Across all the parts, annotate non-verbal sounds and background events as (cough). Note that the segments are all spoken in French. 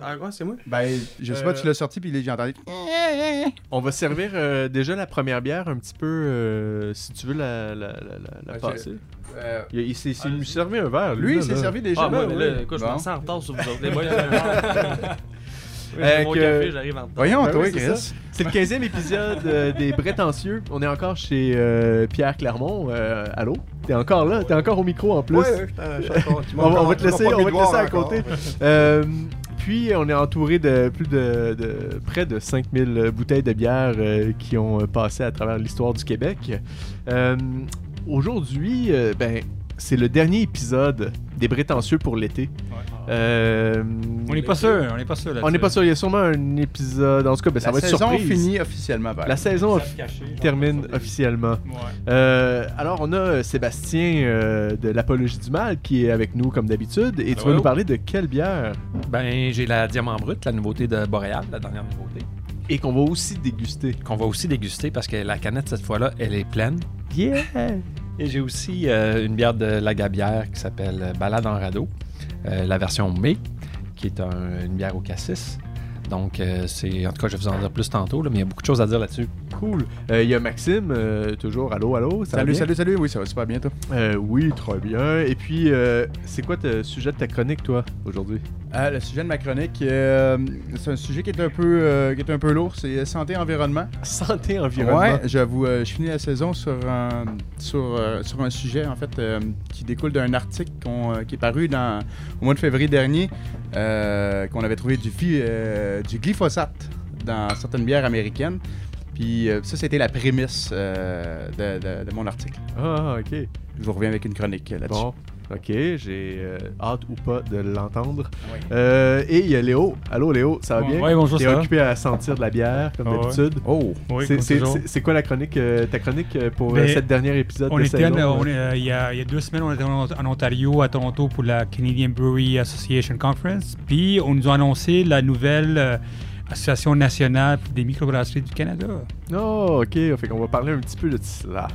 Ah, ouais, c'est moi? Ben, je sais pas, tu l'as sorti, puis j'ai entendu. On va servir euh, déjà la première bière un petit peu, euh, si tu veux la, la, la, la- la Ouais, passer. Euh, Il, il s'est s'est servi un verre. lui, là, il s'est servi déjà. Ah, moi, ben mais là, oui. écoute, je Bon. me sens en retard sur vous autres. Les boys, (laughs) Euh, mon que- café, j'arrive en retard. Voyons, Ben toi, oui, c'est Chris. C'est le 15e épisode euh, des Prétentieux. On est encore chez euh, Pierre Clermont. Euh, allô? T'es encore là? T'es encore au micro en plus? Ouais, ouais, je On va, on va te laisser, on va te laisser à côté. (laughs) Euh, on est entouré de plus de, près de 5000 bouteilles de bière euh, qui ont euh, passé à travers l'histoire du Québec. Euh, Aujourd'hui, euh, ben, c'est le dernier épisode des Prétentieux pour l'été. Euh, On n'est pas sûr, on n'est pas sûr. On n'est pas sûr. Il y a sûrement un épisode. En tout cas, ben, ça La va être saison surprise. finit officiellement. par La saison Ça se cachait, genre, termine ça, des- officiellement. Ouais. Euh, alors, on a euh, Sébastien euh, de l'Apologie du Mal qui est avec nous comme d'habitude. Et tu vas nous parler de quelle bière? Ben, j'ai la Diamant Brut, la nouveauté de Boréal, la dernière nouveauté, Et qu'on va aussi déguster. qu'on va aussi déguster parce que la canette, cette fois-là, elle est pleine. Yeah! Et j'ai aussi euh, une bière de la Gabière qui s'appelle Balade en radeau, euh, la version mai, qui est un- une bière au cassis. Donc, euh, c'est. En tout cas, je vais vous en dire plus tantôt, là, mais il y a beaucoup de choses à dire là-dessus. Cool. Euh, Il y a Maxime, euh, toujours. Allô, allô? Ça Salut, salut, salut. Oui, ça va super bien, toi. Euh, oui, très bien. Et puis, euh, c'est quoi le sujet de ta chronique, toi, aujourd'hui? Le sujet de ma chronique, euh, c'est un sujet qui est un peu, euh, qui est un peu lourd. C'est santé environnement. (laughs) Santé, environnement. Ouais, j'avoue, euh, je finis la saison sur un, sur, euh, sur un sujet en fait euh, qui découle d'un article euh, qui est paru dans, au mois de février dernier, qu'on avait trouvé du, fi- euh, du glyphosate dans certaines bières américaines. Puis euh, ça, c'était la prémisse euh, de, de- de mon article. Ah, ok. Je vous reviens avec une chronique euh, là-dessus. Bon. Ok, j'ai euh, hâte ou pas de l'entendre. Oui. Euh, et il y a Léo. Allô, Léo, ça va bien? Ouais, bonjour, T'es ça va? occupé à sentir de la bière, comme ouais. d'habitude? Oh! Oui, C'est- quoi la chronique, euh, ta chronique pour Ben, cette dernière épisode On de était, on est, euh, il, y a, il y a deux semaines, on était en, en Ontario, à Toronto, pour la Canadian Brewery Association Conference. Puis, on nous a annoncé la nouvelle euh, Association nationale des microbrasseries du Canada. Oh, ok. Fait qu'on va parler un petit peu de cela.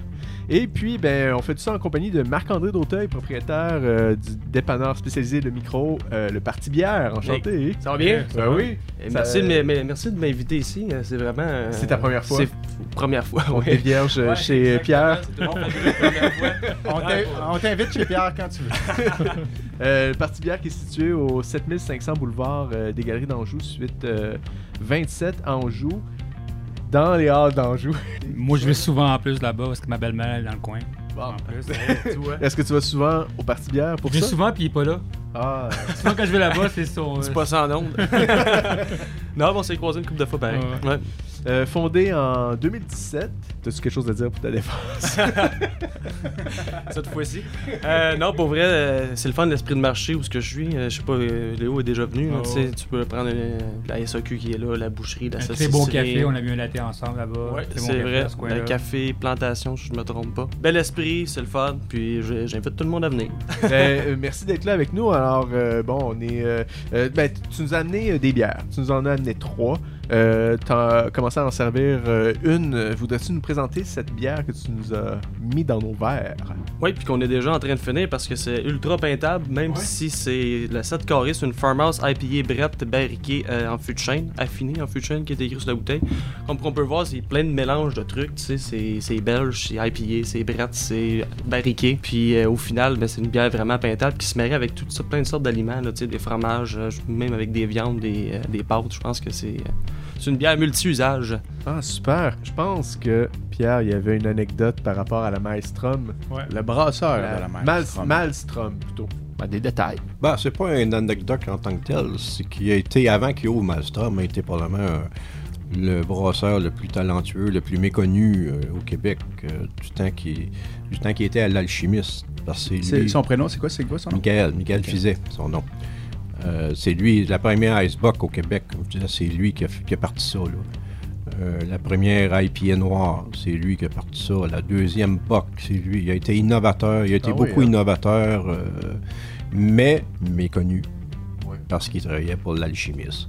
Et puis, ben, on fait tout ça en compagnie de Marc-André Dauteuil, propriétaire euh, du dépanneur spécialisé de micro, euh, le Parti Bière. Enchanté. Ça va bien? Ben oui. Ça- merci, de m- m- merci de m'inviter ici. euh, C'est vraiment. euh, C'est ta première fois? C'est première fois, On oui. est vierge chez Pierre. On t'in- on t'invite chez Pierre quand tu veux. (laughs) Euh, le Parti Bière qui est situé au 7500 boulevard euh, des Galeries d'Anjou, suite euh, 27 Anjou, dans les halles d'Anjou. Moi, je vais souvent en plus là-bas parce que ma belle-mère est dans le coin. Bon. En plus. vois. (laughs) Est-ce que tu vas souvent au Parti Bière pour Je vais ça? souvent, puis il est pas là. Ah, (laughs) Souvent, quand je vais là-bas, c'est son. C'est pas sans onde. (laughs) non, mais on s'est croisés une couple de fois pareil. Ouais. Euh, fondé en 2017. T'as-tu quelque chose à dire pour ta défense? (laughs) Cette fois-ci. Euh, non, pour vrai, euh, c'est le fun de l'esprit de marché où ce que je suis. Euh, je sais pas, euh, Léo est déjà venu. là, Oh. tu sais, tu peux prendre euh, la SAQ qui est là, la boucherie, la saucisserie. bon café, on a bu un latte ensemble là-bas. Ouais, Très bon c'est café vrai. à ce. Le café, plantation, si je me trompe pas. Bel esprit, c'est le fun. Puis j'invite tout le monde à venir. (laughs) Ben, euh, merci d'être là avec nous. Alors, euh, bon, on est. euh, euh, ben, tu nous as amené euh, des bières. Tu nous en as amené trois. Euh, tu as commencé à en servir euh, une. Voudrais-tu nous présenter cette bière que tu nous as mis dans nos verres? Oui, puis qu'on est déjà en train de finir parce que c'est ultra peintable, même si c'est le 7 carré, c'est une Farmhouse IPA Brett barriquée euh, en fût de chêne, affinée en fût de chêne qui est écrit sur la bouteille. Comme on peut voir, c'est plein de mélanges de trucs, tu sais, c'est- c'est belge, c'est IPA, c'est Brett, c'est barriqué. Puis euh, au final, ben, c'est une bière vraiment peintable qui se marie avec tout ça, plein de sortes d'aliments, là, tu sais, des fromages, même avec des viandes, des, des pâtes. Je pense que c'est c'est une bière multi-usage. Ah, super. Je pense que, Pierre, il y avait une anecdote par rapport à la Maelstrom. Ouais. Le brasseur La de la mer. Mal- Malmstrom, plutôt. Ben, des détails. Ben, c'est pas une anecdote en tant que telle. C'est qu'il a été, avant qu'il ouvre Malmstrom, a été probablement euh, le brasseur le plus talentueux, le plus méconnu euh, au Québec euh, du temps qu'il du temps qu'il était à l'alchimiste. Son prénom, c'est quoi? C'est quoi son nom? Michael, Michael Fizet, son nom. Euh, c'est lui, la première Icebox au Québec, comme je disais, c'est lui qui a, qui a parti ça. Là. Euh, la première IPA noire, c'est lui qui a parti ça. La deuxième BOC, c'est lui. Il a été innovateur, il a été Ah oui, beaucoup hein? innovateur, euh, mais méconnu. Parce qu'il travaillait pour l'alchimiste.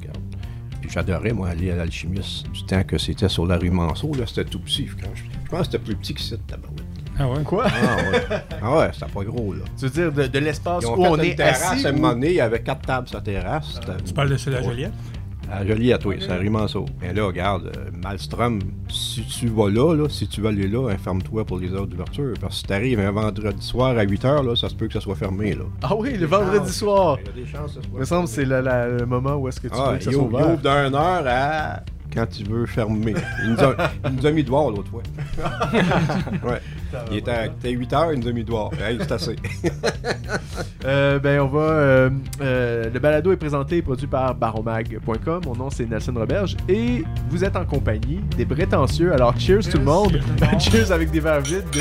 Puis j'adorais, moi, aller à l'alchimiste du temps que c'était sur la rue Manceau. Là, c'était tout petit. Quand je, je pense que c'était plus petit que ça, tabarouette. Ah ouais? Quoi? Ah ouais, ah ouais c'était pas gros, là. Tu veux dire de, de l'espace où on est terrasse assis? à un moment donné, il y avait quatre tables sur la terrasse. C'était- Tu parles de celle à Joliette? À Joliette, oui, c'est à Rimanceau. Mais là, regarde, euh, Malmstrom, si tu vas là, là, si tu veux aller là, informe-toi pour les heures d'ouverture. Parce que si t'arrives un vendredi soir à 8h, là, ça se peut que ça soit fermé, là. Ah oui, le vendredi soir. Il y a des chances que ça Il soit me semble que c'est le moment où est-ce que tu Ah, veux que ça il soit ouvre, il ouvert. ouvre d'une heure à quand tu veux fermer. Il nous a, il nous a mis dehors l'autre fois. (laughs) ouais. Il était à 8 heures, il nous a mis dehors. Hey, c'est assez. (laughs) Euh, ben, on va. euh, euh, le balado est présenté et produit par baromag.com. Mon nom, c'est Nelson Roberge. Et vous êtes en compagnie des prétentieux. Alors, cheers, tout le monde. cheers tout le monde. (laughs) cheers avec des verres vides. de-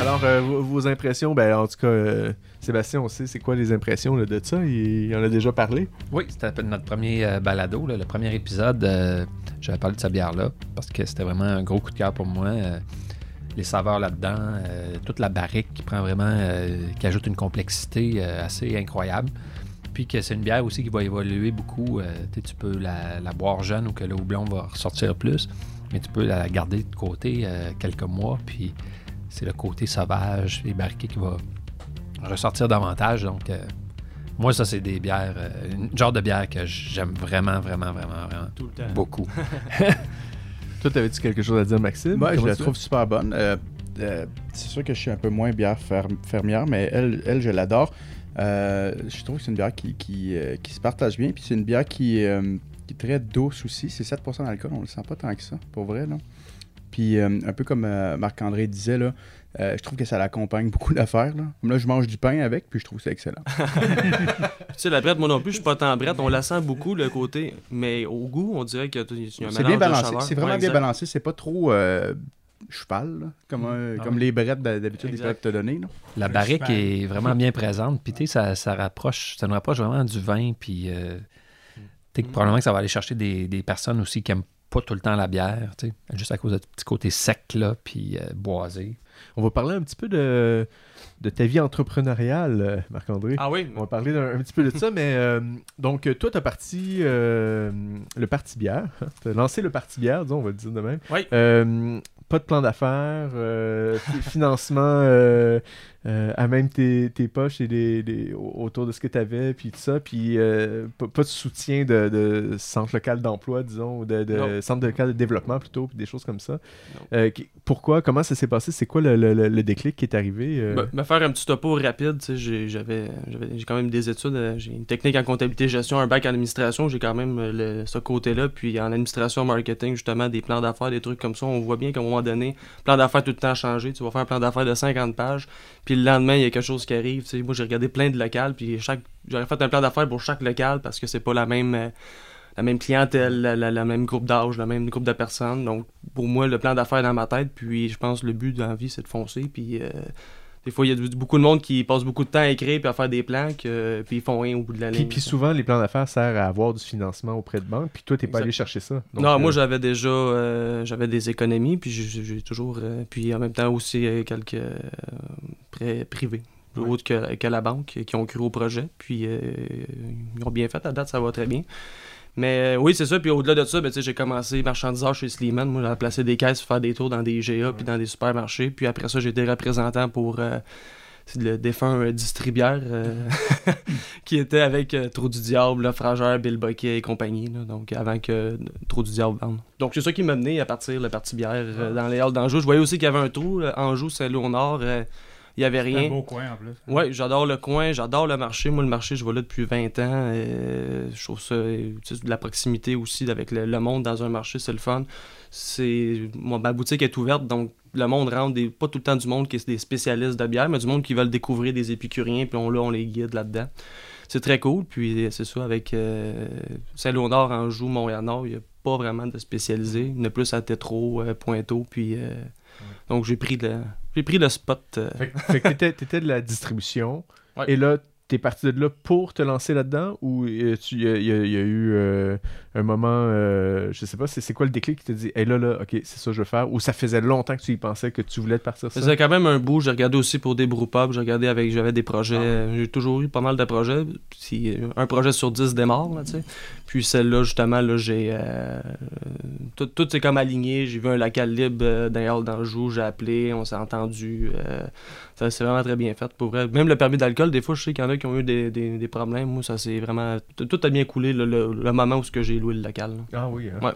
Alors, euh, vos, vos impressions, ben, en tout cas, euh, Sébastien, on sait c'est quoi les impressions de ça? Il, en a déjà parlé. Oui, c'était notre premier euh, balado, le premier épisode. euh, J'avais parlé de cette bière-là parce que c'était vraiment un gros coup de cœur pour moi. euh, les saveurs là-dedans, toute la barrique qui prend vraiment, qui ajoute une complexité assez incroyable. Puis que c'est une bière aussi qui va évoluer beaucoup. tu peux la, la boire jeune ou que le houblon va ressortir plus, mais tu peux la garder de côté quelques mois. Puis c'est le côté sauvage, les barriqués qui va ressortir davantage. Donc, euh, moi, ça, c'est des bières, euh, une genre de bière que j'aime vraiment, vraiment, vraiment, vraiment Tout le temps. beaucoup. (laughs) Toi, t'avais-tu quelque chose à dire, Maxime? Moi, je la trouve super bonne. Euh, euh, c'est sûr que je suis un peu moins bière fer- fermière, mais elle, elle je l'adore. Euh, je trouve que c'est une bière qui, qui, euh, qui se partage bien. Puis c'est une bière qui, euh, qui est très douce aussi. C'est 7% d'alcool, on le sent pas tant que ça, pour vrai. Là. Puis euh, un peu comme euh, Marc-André disait, là, euh, je trouve que ça l'accompagne beaucoup (laughs) d'affaires. Là. Là, je mange du pain avec, puis je trouve ça excellent. (laughs) Tu sais, la brette, moi non plus, je suis pas tant brette. On la sent beaucoup, le côté. Mais au goût, on dirait qu'il y a il y a un C'est bien de balancé. C'est vraiment Ouais, bien exact. balancé. C'est pas trop euh, cheval, là, comme, un- Ah comme les brettes d'habitude ils Exact. peuvent te donner. là. La barrique cheval. est vraiment bien présente. Puis, tu sais, ça, ça rapproche, ça nous rapproche vraiment du vin. Puis, euh, tu sais, que probablement que ça va aller chercher des, des personnes aussi qui aiment pas tout le temps la bière, tu sais, juste à cause de ce petit côté sec, là, puis euh, boisé. On va parler un petit peu de, de ta vie entrepreneuriale, euh, Marc-André. Ah oui? On va parler d'un un petit peu de ça, mais euh, donc toi, tu as parti euh, le parti bière. Tu as lancé le parti bière, disons, on va le dire de même. Oui. Euh, pas de plan d'affaires, euh, fi- financement euh, à même tes, tes poches et les, les- au- autour de ce que tu avais, puis tout ça, puis euh, pas, de soutien de, de centre local d'emploi, disons, ou de, de centre local de développement plutôt, puis des choses comme ça. Euh, qui- pourquoi, comment ça s'est passé? C'est quoi le, le- le- déclic qui est arrivé? euh? Ben, me faire un petit topo rapide, tu sais, j'ai- j'avais j'ai quand même des études, j'ai une technique en comptabilité gestion, un bac en administration, j'ai quand même le- ce côté-là, puis en administration marketing, justement, des plans d'affaires, des trucs comme ça, on voit bien qu'à un moment donné, plan d'affaires tout le temps changé, tu vas faire un plan d'affaires de 50 pages, puis le lendemain, il y a quelque chose qui arrive, moi j'ai regardé plein de locales, puis chaque j'aurais fait un plan d'affaires pour chaque local parce que c'est pas la même euh, la même clientèle, la, même groupe d'âge, la même groupe de personnes. Donc, pour moi, le plan d'affaires est dans ma tête. Puis, je pense que le but dans la vie, c'est de foncer. Puis, euh, des fois, il y a beaucoup de monde qui passe beaucoup de temps à écrire puis à faire des plans, que, puis ils font rien au bout de la Puis, ligne. puis souvent, les plans d'affaires servent à avoir du financement auprès de banques, puis toi, t'es pas allé chercher ça. Donc, non, euh, moi j'avais déjà euh, j'avais des économies, puis j'ai- toujours. euh, puis en même temps aussi euh, quelques euh, prêts privés, plus Ouais. autres que, que la banque, qui ont cru au projet. Puis euh, ils ont bien fait, à date, ça va très bien. Mais euh, oui, c'est ça. Puis au-delà de ça, ben, j'ai commencé marchandiseur chez Slimane. Moi, j'ai placé des caisses, faire des tours dans des GA puis dans des supermarchés. Puis après ça, j'ai été représentant pour euh, c'est le défunt euh, distributeur euh, (laughs) qui était avec Trou du Diable, Frangeur, Bill Bucket et compagnie. là. donc avant que Trou du Diable vende. Donc c'est ça qui m'a mené à partir le parti bière euh, dans les halles d'Anjou. Je voyais aussi qu'il y avait un trou, Anjou, Saint-Léonard. euh, il y avait C'est un rien. beau coin en plus. Ouais, j'adore le coin, j'adore le marché. Moi, le marché, je vais là depuis 20 ans. euh, je trouve ça, euh, tu sais, de la proximité aussi avec le, le monde dans un marché, c'est le fun. C'est, moi, ma boutique est ouverte, donc le monde rentre, des, pas tout le temps du monde qui est des spécialistes de bière, mais du monde qui veulent découvrir des épicuriens, puis on, là, on les guide là-dedans. C'est très cool, puis c'est ça, avec euh, Saint-Léonard, Anjou, Montréal-Nord, il n'y a pas vraiment de spécialisé. Il y en a plus à Tétro, euh, Pointeau, puis... euh, donc j'ai pris, le, j'ai pris le spot. euh, Fait, que- fait que t'étais, t'étais de la distribution, Ouais. et là, t'es parti de là pour te lancer là-dedans ou euh, tu- il y, a- y y eu euh, un moment, euh, je sais pas, c'est c'est quoi le déclic qui te dit, hey là, là, ok, c'est ça que je veux faire, ou ça faisait longtemps que tu y pensais que tu voulais te partir Ça? Ça? faisait quand même un bout. J'ai regardé aussi pour des brewpubs. J'ai regardé avec. J'avais des projets. Ah. J'ai toujours eu pas mal de projets. Si, un projet sur 10 démarre, là, tu sais. Puis celle-là, justement, là, j'ai. euh, tout, tout s'est comme aligné. J'ai vu un local libre euh, d'un hall d'Anjou. J'ai appelé. On s'est entendu. euh, ça s'est vraiment très bien fait. Pour vrai. Même le permis d'alcool, des fois, je sais qu'il y en a qui ont eu des, des- des problèmes. Moi, ça s'est vraiment. Tout, a bien coulé le, le moment où ce que j'ai loué le local. là. Ah oui, hein? Ouais.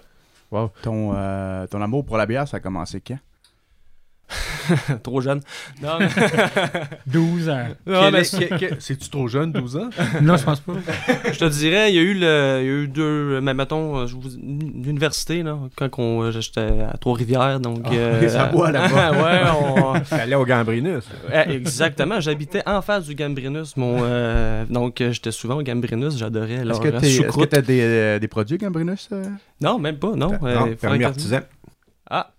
Wow. Ton, euh, ton amour pour la bière, ça a commencé quand? (laughs) Trop jeune. Non, mais- (laughs) 12 ans. Non, Quel mais est- que- que- C'est-tu trop jeune, 12 ans? (laughs) non, je pense pas. Je te dirais, il y a eu le, il y a eu deux, mais mettons, euh, je vous- l'université là, quand on, euh, j'étais à Trois-Rivières, donc. Ah, ça boit là-bas. ouais, on- T'allais au Gambrinus. Eh, exactement. J'habitais en face du Gambrinus, mon, euh, donc euh, j'étais souvent au Gambrinus, j'adorais Est-ce que euh, tu choucroute. as des, euh, des produits Gambrinus? euh? Non, même pas, non. Non, euh, permis artisan. Ah.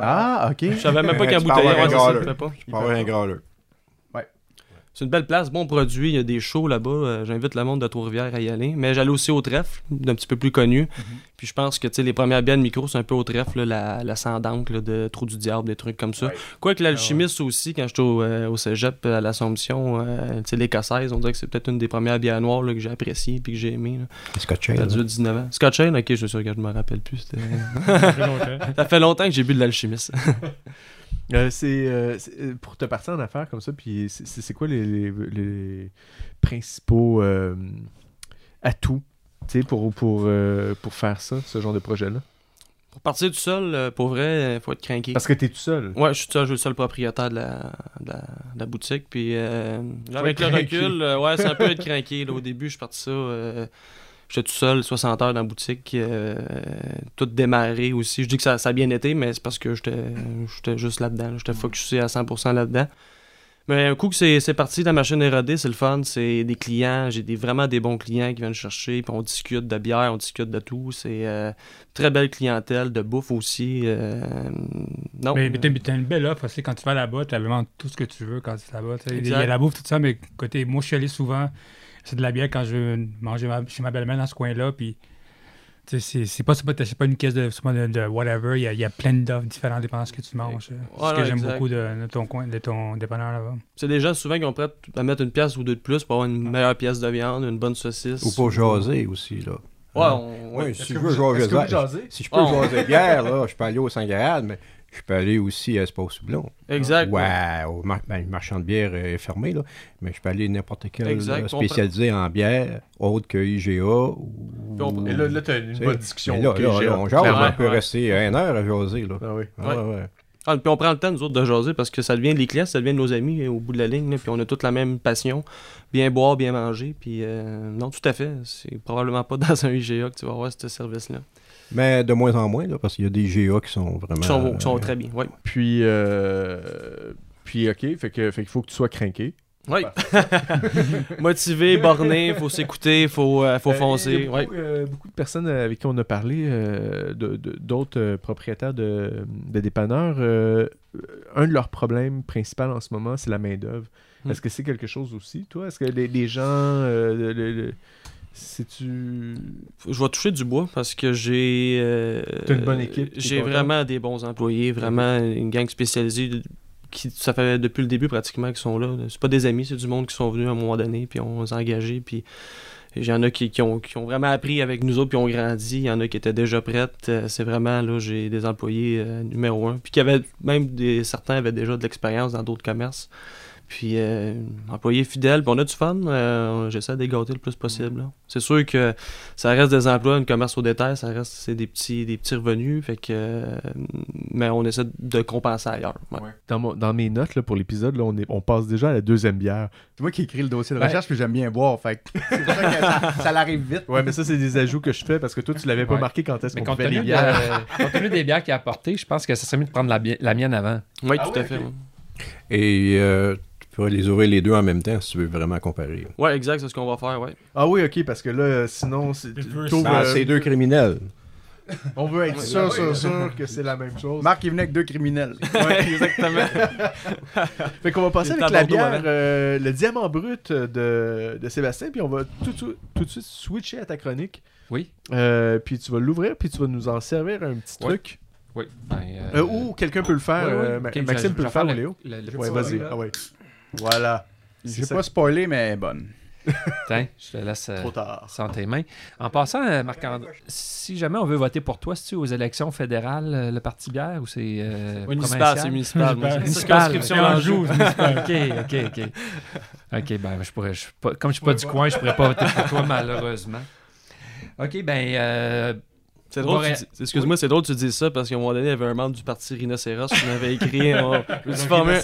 Ah, ok. Je savais même pas qu'un ouais, ça, pas. Je un grâleur. C'est une belle place, bon produit, il y a des shows là-bas. euh, J'invite le monde de Trois-Rivières à y aller. Mais j'allais aussi au trèfle, d'un petit peu plus connu. Puis je pense que tu sais, les premières bières de micro, c'est un peu au trèfle, là, la, la là, de Trou du Diable, des trucs comme ça. Ouais. Quoique l'alchimiste aussi, quand j'étais au, euh, au cégep à l'Assomption, euh, tu sais, l'écossaise, on dirait que c'est peut-être une des premières bières noires là, que j'ai appréciées puis que j'ai aimé. là. Scotch Ça a Ale. duré 19 ans. Scotch Ale, ok, je suis sûr que je me rappelle plus. (laughs) ça fait longtemps que j'ai bu de l'alchimiste. (laughs) Euh, c'est euh, euh, pour te partir en affaires comme ça, puis c'est- quoi les, les- les principaux euh, atouts pour, pour, pour faire ça, ce genre de projet-là? Pour partir tout seul, euh, pour vrai, il faut être craqué. Parce que t'es tout seul. Ouais, je suis seul, je suis le seul propriétaire de la, de la, de la boutique. Puis avec le recul, ouais, c'est un peu être craqué. Là, au début, je suis parti ça. J'étais tout seul, 60 heures dans la boutique, euh, tout démarré aussi. Je dis que ça, ça a bien été, mais c'est parce que j'étais juste là-dedans. là. J'étais focusé à 100% là-dedans. Mais un coup que c'est parti, la machine est rodée, c'est le fun. C'est des clients, j'ai des, vraiment des bons clients qui viennent chercher, puis on discute de bière, on discute de tout. C'est euh, très belle clientèle, de bouffe aussi. euh, non. Mais, mais t'as t'as une belle offre aussi. Quand tu vas là-bas, tu as vraiment tout ce que tu veux quand tu es là-bas. Il y a la bouffe, tout ça, mais côté, moi, je suis allé souvent. C'est de la bière quand je veux manger ma- chez ma belle-mère dans ce coin-là. Puis, tu sais, c'est c'est pas, c'est pas, c'est pas une caisse de, de, de whatever. Il y a, il y a plein d'offres différentes dépendant de ce que tu manges. C'est ce que j'aime beaucoup de, de ton coin, de ton dépanneur là-bas. C'est des gens souvent qui ont prêt à mettre une pièce ou deux de plus pour avoir une meilleure pièce de viande, une bonne saucisse. Ou pour jaser aussi, là. Ouais, on- ouais. Si je veux jaser, jasez? si je peux Oh. jaser bière, là, je peux aller au Saint-Gérald, mais je peux aller aussi à Espace Soublon. Exact. Ouais, au mar- ben, le marchand de bière est fermé, là. Mais je peux aller n'importe quel Exact, on spécialisé en bière, autre que IGA. Ou... On- Et là, là t'as une Tu sais, bonne discussion. Là, on on peut rester une heure à jaser, là. Ah oui. Ah, Ouais. ouais. Ah, puis on prend le temps, nous autres, de jaser parce que ça devient les clients, ça devient nos amis euh, au bout de la ligne. là, puis on a toute la même passion. Bien boire, bien manger. Puis euh, non, tout à fait. C'est probablement pas (laughs) dans un IGA que tu vas avoir ce service-là. Mais de moins en moins, là, parce qu'il y a des GA qui sont vraiment... Qui sont, qui sont euh, très bien. Oui. Puis, euh, puis ok, fait que fait qu'il faut que tu sois craqué. Oui. (laughs) Motivé, borné, faut s'écouter, faut, euh, faut Euh, foncer. Ouais. beaucoup, euh, beaucoup de personnes avec qui on a parlé, euh, de- de- d'autres propriétaires de, de dépanneurs, euh, un de leurs problèmes principaux en ce moment, c'est la main-d'œuvre. Hmm. Est-ce que c'est quelque chose aussi, toi? Est-ce que les, les gens. euh, le- le- le- C'est-tu. Je vais toucher du bois parce que j'ai. euh, T'as une bonne équipe, J'ai vraiment des bons employés, vraiment une gang spécialisée. Qui, ça fait depuis le début pratiquement qu'ils sont là. C'est pas des amis, c'est du monde qui sont venus à un moment donné, puis on les a engagés, puis il y en a qui, qui ont, qui ont vraiment appris avec nous autres, puis ont grandi. Il y en a qui étaient déjà prêtes. Euh, C'est vraiment, là, j'ai des employés euh, numéro un. Puis qui avaient, même des, certains avaient déjà de l'expérience dans d'autres commerces. Puis, euh, employés fidèles, puis on a du fun. euh, J'essaie de les gâter le plus possible. là. C'est sûr que ça reste des emplois, un commerce au détail, ça reste c'est des petits, des petits revenus. Fait que, euh, mais on essaie de compenser ailleurs. ouais. Dans, mon- dans mes notes là, pour l'épisode, on, est, on passe déjà à la deuxième bière. C'est moi qui écris le dossier de Ouais. recherche, puis j'aime bien boire. Fait que (laughs) c'est pour ça que ça, ça l'arrive vite. Ouais, mais ça, c'est des ajouts que je fais parce que toi, tu l'avais pas Ouais. marqué quand est-ce Mais qu'on fait les bières. de- (laughs) compte tenu des bières qu'il a apportées, je pense que ça serait mieux de prendre la, mienne avant. Oui, Ah tout ouais, à fait. Et tu pourrais les ouvrir les deux en même temps si tu veux vraiment comparer. Ouais, exact, c'est ce qu'on va faire, ouais. Ah oui, ok, parce que là, sinon, c'est. Euh, c'est deux criminels. (laughs) On veut être sûr, sûr, sûr que c'est la même chose. Marc, il venait avec deux criminels. (laughs) Ouais, exactement. (laughs) Fait qu'on va passer avec la bière, euh, le diamant brut de, de Sébastien, puis on va tout, tout, tout de suite switcher à ta chronique. Oui. Euh, puis tu vas l'ouvrir, puis tu vas nous en servir un petit Ouais. truc. Oui. Ben, euh, Euh, ou quelqu'un peut le faire. ouais, euh, Maxime peut le faire, Léo. le- le Ouais, petit vas-y. Ah ouais. Voilà. Je C'est vais pas spoiler, mais elle est bonne. (laughs) Tiens, je te laisse euh, Trop tard. ça entre tes mains. En passant, euh, Marc-André, si jamais on veut voter pour toi, c'est-tu aux élections fédérales, euh, le Parti bière, ou c'est euh, Municipal, c'est municipal. moi, c'est circonscription en joue, joue. ok, ok, ok. Ok, ben, je pourrais, je suis pas, comme je suis pas du coin, je pourrais pas (laughs) voter pour toi, malheureusement. Ok, ben, euh, C'est drôle, Boré- dis- excuse-moi, c'est drôle que tu dises ça parce qu'à un moment donné, il y avait un membre du parti Rhinocéros qui m'avait écrit on- (laughs) quand même.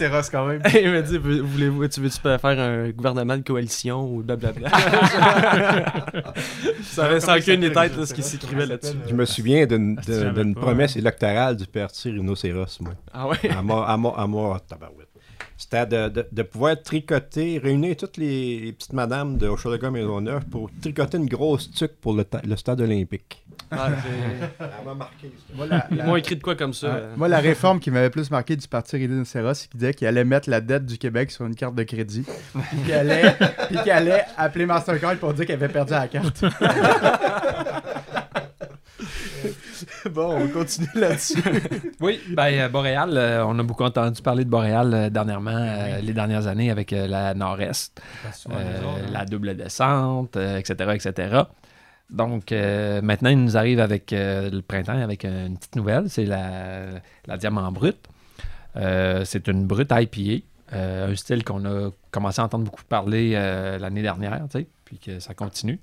(laughs) Il m'a dit Veux- voulez-vous, tu veux-tu faire un gouvernement de coalition ou blablabla? (laughs) Ça avait sans queue ni tête là, ce qui s'écrivait là-dessus. Je me souviens d'une promesse électorale du parti Rhinocéros, moi. Ah ouais? À mort, à mort, à mort, tabarouette. C'était de, de- de pouvoir tricoter, réunir toutes les, les petites madames de Hochelaga Maisonneuve pour tricoter une grosse tuque pour le, ta- le stade olympique. Ah, j'ai- Elle m'a marqué, Moi, la, Ils m'ont écrit de quoi comme ça? Euh. Moi, la réforme qui m'avait plus marqué du parti Rhinocéros, c'est qu'il disait qu'il allait mettre la dette du Québec sur une carte de crédit. Puis qu'il allait, puis qu'il allait appeler Mastercard pour dire qu'il avait perdu la carte. (laughs) (laughs) Bon, on continue là-dessus. (laughs) oui, ben, euh, Boréal, euh, on a beaucoup entendu parler de Boréal euh, dernièrement, euh, les dernières années, avec la Nord-Est. La double descente, etc., etc. Donc, maintenant, il nous arrive avec le printemps avec une petite nouvelle, c'est la, la Diamant Brut. C'est une brute IPA, un style qu'on a commencé à entendre beaucoup parler l'année dernière, puis que ça continue.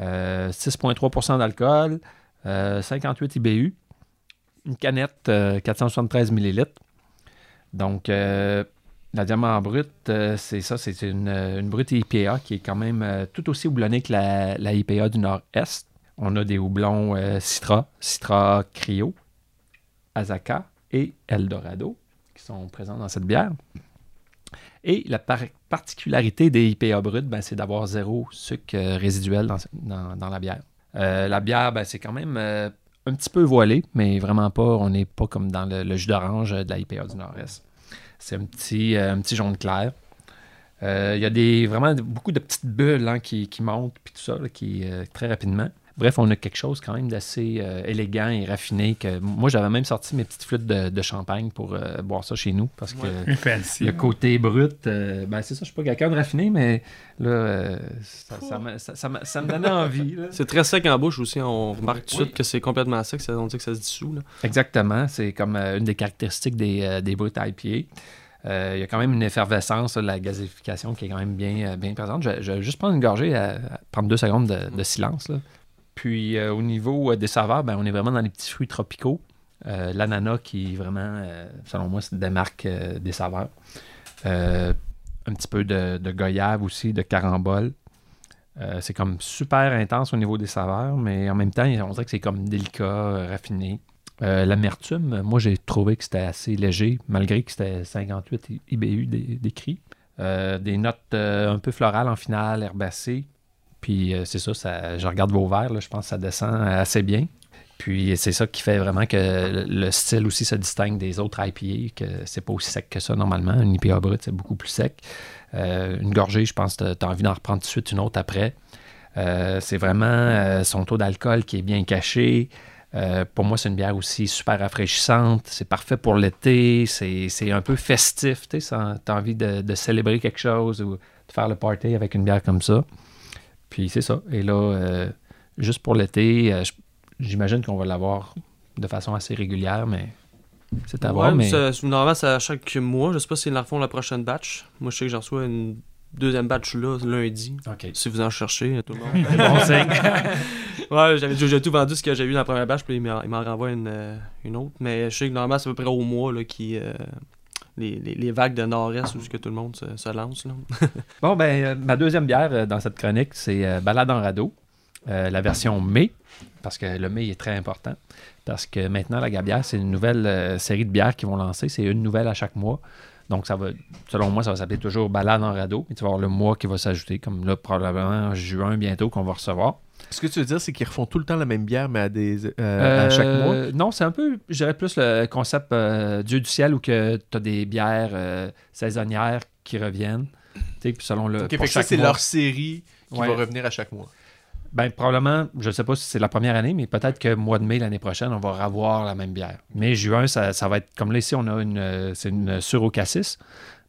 Euh, 6,3% d'alcool, 58 IBU, une canette euh, 473 ml. Donc, euh, la diamant brute, euh, c'est ça, c'est une, euh, une brute IPA qui est quand même euh, tout aussi houblonnée que la, IPA du Nord-Est. On a des houblons euh, Citra, Citra Cryo, Azaka et Eldorado qui sont présents dans cette bière. Et la par- particularité des IPA brutes, ben, c'est d'avoir zéro sucre euh, résiduel dans la bière. Euh, la bière, ben, c'est quand même euh, un petit peu voilé, mais vraiment pas, on n'est pas comme dans le, jus d'orange euh, de la IPA du Nord-Est. C'est un petit, un petit jaune clair. Il y a des, vraiment beaucoup de petites bulles hein, qui, qui montent, puis tout ça, là, qui, très rapidement. Bref, on a quelque chose quand même d'assez euh, élégant et raffiné. Que, moi, j'avais même sorti mes petites flûtes de, de champagne pour euh, boire ça chez nous, parce que Ouais. (laughs) Le côté brut, euh, ben c'est ça, je suis pas quelqu'un de raffiné, mais là, euh, ça, ça, me- ça- ça me- ça me donnait envie. là. C'est très sec en bouche aussi. On remarque tout de suite que c'est complètement sec. ça- On dit que ça se dissout. Là. Exactement, c'est comme euh, une des caractéristiques des, euh, des brutes IPA. Euh, Il y a quand même une effervescence, là, la gazification qui est quand même bien, euh, bien présente. Je, je vais juste prendre une gorgée, à, à prendre deux secondes de, de silence. là. Puis euh, au niveau euh, des saveurs, ben, on est vraiment dans les petits fruits tropicaux. Euh, L'ananas qui vraiment, euh, selon moi, se démarque des saveurs. Un petit peu de, goyave aussi, de carambole. C'est comme super intense au niveau des saveurs, mais en même temps, on dirait que c'est comme délicat, raffiné. L'amertume, moi j'ai trouvé que c'était assez léger, malgré que c'était 58 I- IBU dé- décrit. Euh, des notes un peu florales en finale, herbacées. Puis euh, c'est ça, ça, je regarde vos verres, là, je pense que ça descend assez bien. Puis c'est ça qui fait vraiment que le- le style aussi se distingue des autres IPA, que c'est pas aussi sec que ça normalement. Une IPA brute, c'est beaucoup plus sec. Euh, une gorgée, je pense que tu as envie d'en reprendre tout de suite une autre après. Euh, c'est vraiment euh, son taux d'alcool qui est bien caché. Euh, pour moi, c'est une bière aussi super rafraîchissante. C'est parfait pour l'été. C'est c'est un peu festif. Tu as envie de, de célébrer quelque chose ou de faire le party avec une bière comme ça. Puis c'est ça. Et là, euh, juste pour l'été, euh, j'imagine qu'on va l'avoir de façon assez régulière, mais c'est à voir. Mais... ça- normalement, c'est à chaque mois. Je sais pas s'ils la refont la prochaine batch. Moi, je sais que j'en reçois une deuxième batch là, lundi. OK. Si vous en cherchez, tout le monde. (laughs) Bon signe. (laughs) ouais, j'avais déjà tout vendu ce que j'ai eu dans la première batch, puis il m'en renvoie une, euh, une autre. Mais je sais que normalement, c'est à peu près au mois là, qui. euh, les, vagues de nord-est où que tout le monde se, lance. Là. (laughs) Bon, ben, euh, ma deuxième bière euh, dans cette chronique, c'est euh, Balade en radeau, la version mai, parce que le mai est très important. Parce que maintenant, la Gabière, c'est une nouvelle série de bières qu'ils vont lancer. C'est une nouvelle à chaque mois. Donc, ça va, selon moi, ça va s'appeler toujours Balade en radeau. Et tu vas avoir le mois qui va s'ajouter, comme là, probablement en juin bientôt qu'on va recevoir. Ce que tu veux dire, c'est qu'ils refont tout le temps la même bière, mais à, des, euh, à chaque mois? Euh, Non, c'est un peu, je dirais plus le concept euh, Dieu du ciel où que tu as des bières euh, saisonnières qui reviennent. Tu sais, puis selon le. Ok, fait pour que ça, c'est mois. leur série qui Ouais. va revenir à chaque mois. Ben, probablement, je ne sais pas si c'est la première année, mais peut-être que mois de mai l'année prochaine, on va revoir la même bière. Mais juin, ça, ça va être comme là ici, on a une, euh, c'est une sur au cassis.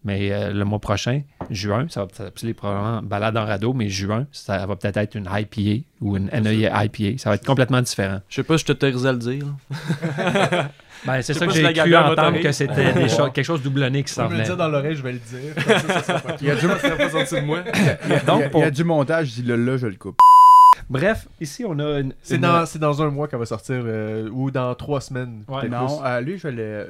Mais euh, le mois prochain, juin, ça va s'appeler probablement balade en radeau, mais juin, ça va peut-être être une IPA ou une NEA IPA. Ça va être complètement différent. Je sais pas si je t'autorisais à le dire. (laughs) Ben, c'est Je ça que si j'ai cru entendre que c'était des quelque chose doublonné qui s'en venait. dans l'oreille, je vais le dire. (laughs) Il y a du, (laughs) de moi. il y a- il y a- Donc, il y a pour- du montage, je dis là, là, je le coupe. Bref, ici, on a une. C'est une- dans, c'est dans un mois qu'elle va sortir, euh, ou dans trois semaines. Ouais, Non, euh, lui, je vais le.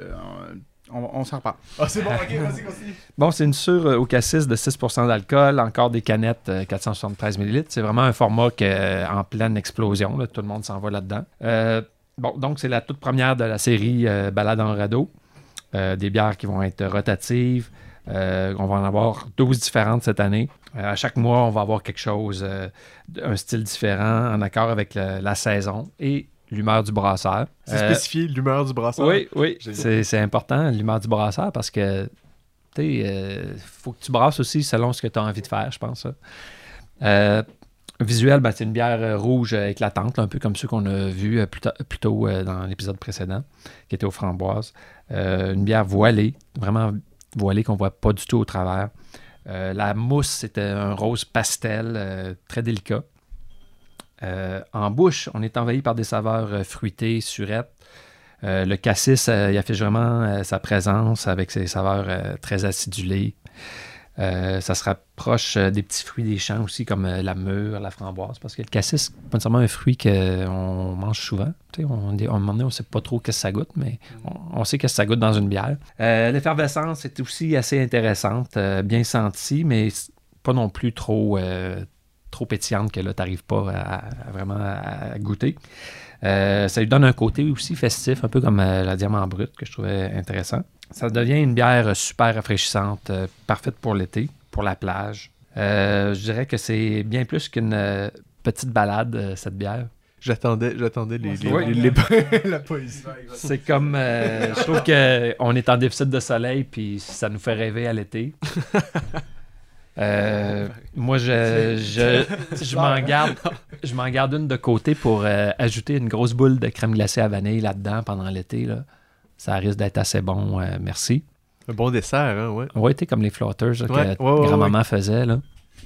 Euh, on on s'en reparle. Ah, c'est bon, ok, vas-y, continue. (laughs) Bon, c'est une sûre euh, au cassis de 6% d'alcool, encore des canettes euh, 473 ml. C'est vraiment un format qui est euh, en pleine explosion. là. Tout le monde s'en va là-dedans. Euh, bon, donc c'est la toute première de la série euh, Balade en radeau. Euh, des bières qui vont être rotatives. Euh, on va en avoir 12 différentes cette année. Euh, à chaque mois, on va avoir quelque chose, euh, un style différent, en accord avec le- la saison et l'humeur du brasseur. C'est Euh, spécifié l'humeur du brasseur? oui, oui. C'est, c'est important, l'humeur du brasseur, parce que, tu sais, euh, faut que tu brasses aussi selon ce que tu as envie de faire, je pense. ça. Euh, visuel, ben, c'est une bière rouge éclatante, là, un peu comme ceux qu'on a vus euh, plus, tôt dans l'épisode précédent, qui était aux framboises. Une bière voilée, vraiment voilée qu'on voit pas du tout au travers. La mousse, c'était un rose pastel très délicat. Euh, en bouche, on est envahi par des saveurs euh, fruitées, surettes. Euh, le cassis, euh, il affiche vraiment sa présence avec ses saveurs très acidulées. Ça se rapproche des petits fruits des champs aussi, comme la mûre, la framboise, parce que le cassis, c'est pas nécessairement un fruit qu'on mange souvent. Tu sais, on, moment donné, on sait pas trop qu'est-ce que ça goûte, mais on, on sait qu'est-ce que ça goûte dans une bière. L'effervescence est aussi assez intéressante, bien sentie, mais pas non plus trop, trop pétillante que là, tu n'arrives pas à, à vraiment à, goûter. Euh, ça lui donne un côté aussi festif, un peu comme euh, la diamant brute, que je trouvais intéressant. Ça devient une bière super rafraîchissante, euh, parfaite pour l'été, pour la plage. Euh, je dirais que c'est bien plus qu'une euh, petite balade, euh, cette bière. J'attendais, j'attendais les, les, Oui. les- les- (laughs) la poésie. C'est comme. euh, je trouve qu'on est en déficit de soleil, puis ça nous fait rêver à l'été. (laughs) Euh, moi, je, je, je m'en garde, je m'en garde une de côté pour euh, ajouter une grosse boule de crème glacée à vanille là-dedans pendant l'été. Là. Ça risque d'être assez bon. euh, merci. Un bon dessert, hein, ouais. Ouais, t'es comme les flotters là, Ouais, que ouais, ouais, grand-maman faisait. Là.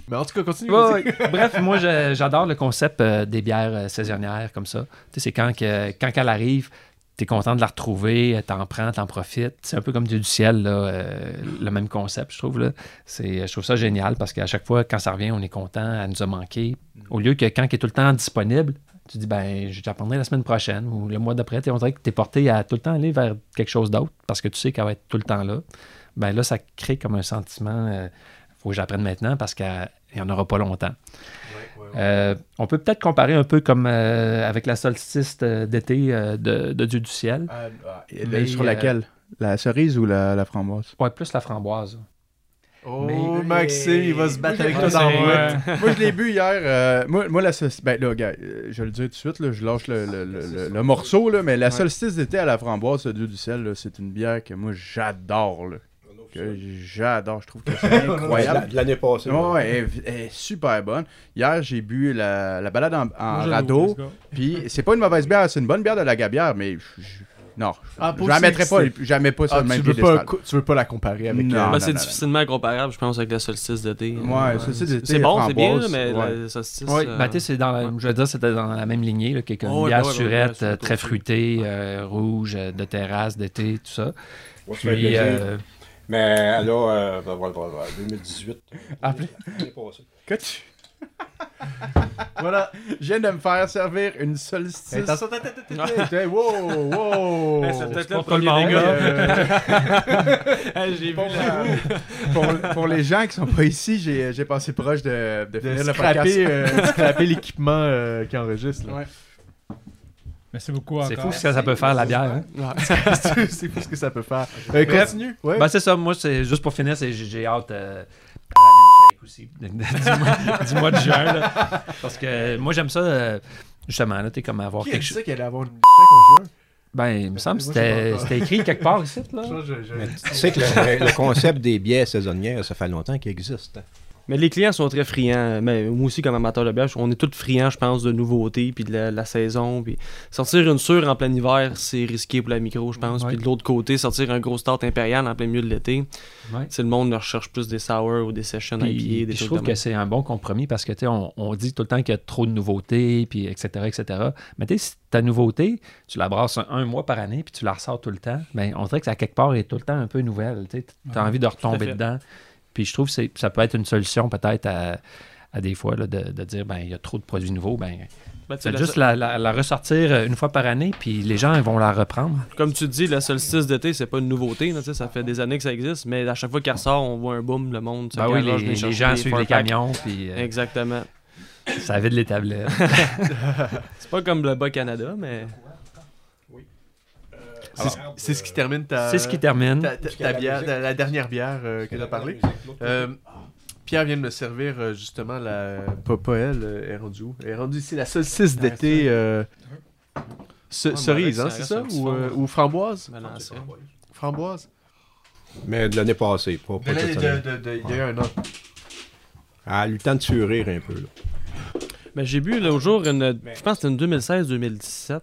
Mais en tout cas, continue. Ouais, vas-y. ouais. (laughs) Bref, moi, j'adore le concept euh, des bières euh, saisonnières comme ça. Tu sais, c'est quand, que, quand elle arrive, tu es content de la retrouver, euh, t'en prends, t'en profites. C'est un peu comme Dieu du ciel, euh, le même concept, je trouve. Là. C'est, je trouve ça génial parce qu'à chaque fois, quand ça revient, on est content, elle nous a manqué. Au lieu que quand elle est tout le temps disponible, tu dis, ben, je t'apprendrai la semaine prochaine ou le mois d'après. On dirait que tu es porté à tout le temps aller vers quelque chose d'autre parce que tu sais qu'elle va être tout le temps là. Ben là, ça crée comme un sentiment, euh, faut que j'apprenne maintenant parce qu'il n'y en aura pas longtemps. Euh, on peut peut-être comparer un peu comme euh, avec la solstice euh, d'été euh, de, de Dieu du ciel. Mais, sur euh, laquelle? La cerise ou la, la framboise? Ouais, plus la framboise. Oh, Mais- Maxime, il va se battre avec toi dans le. (laughs) Moi, je l'ai bu hier. euh, moi, moi, la solstice. Ben là, gars, je vais le dire tout de suite, là, je lâche le, le- le- le- le morceau, là, mais la solstice d'été à la framboise, Dieu du ciel, c'est une bière que moi, j'adore. Que j'adore. Je trouve que c'est (laughs) incroyable. l'année passée. Ouais, ouais, elle, est- elle est super bonne. Hier, j'ai bu la, la balade en, en radeau. Puis c'est pas une mauvaise bière, c'est une bonne bière de la gabière, mais je- je- non, Ah, je la mettrais pas, jamais pas sur Ah, le même tu, veux pas, tu veux pas la comparer avec Non. euh, Ben, non, c'est non, difficilement comparable, je pense, avec la solstice d'été. Ouais, solstice d'été, C'est bon, c'est bien, mais ouais. la solstice. Oui, euh, ben, tu sais, c'est dans la- ouais. je veux dire, c'était dans la même lignée, là, comme Oh, une ouais, bière ouais, ouais, surette, ouais, euh, très fruitée, euh, rouge, euh, de terrasse, d'été, tout ça. Puis, euh, Mais a, euh, ben, voilà, voilà, 2018. Appelez-. Que tu- (laughs) Voilà. Je viens de me faire servir une solstice. Hey, attention, attends, attends, attends, attends. Hey, wow, wow. C'est peut-être le premier dégât. J'ai vu pour, la... pour, pour les gens qui sont pas ici, j'ai j'ai passé proche de, de de finir le podcast. euh, l'équipement euh, qui enregistre. là. Ouais. Merci beaucoup c'est encore. fou ce que ça peut faire, la bière. hein. c'est (laughs) c'est fou ce que ça peut faire. Euh, Bref. continue. Ouais. Ben, c'est ça, moi, c'est juste pour finir, c'est, j'ai, hâte euh, à la aussi (laughs) du mois, de juin. là. Parce que moi, j'aime ça, euh, justement, là, t'es comme avoir Qui a quelque dit chose. ça qu'il allait avoir une en juin? Ben, il me semble que c'était écrit quelque part ici, là. Ça, je- je- Mais tu sais que le, le concept des bières saisonnières, ça fait longtemps qu'il existe. hein. Mais les clients sont très friands. Mais moi aussi, comme amateur de bière, on est tous friands, je pense, de nouveautés, puis de la, la saison. Puis sortir une sûre en plein hiver, c'est risqué pour la micro, je pense. Ouais. Puis de l'autre côté, sortir un gros start impérial en plein milieu de l'été, Ouais. c'est le monde recherche plus des sour ou des sessions Puis, IPA, des je trouve que c'est un bon compromis parce que on, on dit tout le temps qu'il y a trop de nouveautés, puis etc., etc. Mais tu sais, si ta nouveauté, tu la brasses un, un mois par année, puis tu la ressors tout le temps, ben, on dirait que ça, quelque part, est tout le temps un peu nouvelle. Tu as Ouais, envie de retomber dedans. Puis je trouve que ça peut être une solution peut-être à, à des fois là, de, de dire, ben il y a trop de produits nouveaux, ben Ben, c'est la- juste la, la- la ressortir euh, une fois par année, puis les gens ils vont la reprendre. Comme tu dis, le solstice d'été, c'est pas une nouveauté. là, ça fait des années que ça existe, mais à chaque fois qu'elle ressort, on voit un boom, le monde. Ben oui, les, les gens suivent les camions, puis euh, Exactement. ça vide les tablettes. (laughs) C'est pas comme le bas Canada, mais. C'est ce- qui termine ta. c'est ce qui termine. ta, ta- ta bière, la dernière bière euh, que tu as parlé. Euh, Pierre vient de me servir euh, justement la. Pas, pas elle, euh, elle est rendue où? Elle est rendue ici, la solstice d'été. euh, ce- Ouais, cerise, hein, c'est ça? ou, framboise. Framboise? Mais de l'année passée, pas, pas De l'année- Il y a eu un an. Elle a eu le temps de surir un peu. Là. Ben, j'ai bu l'autre jour une. Je pense que c'était une 2016-2017.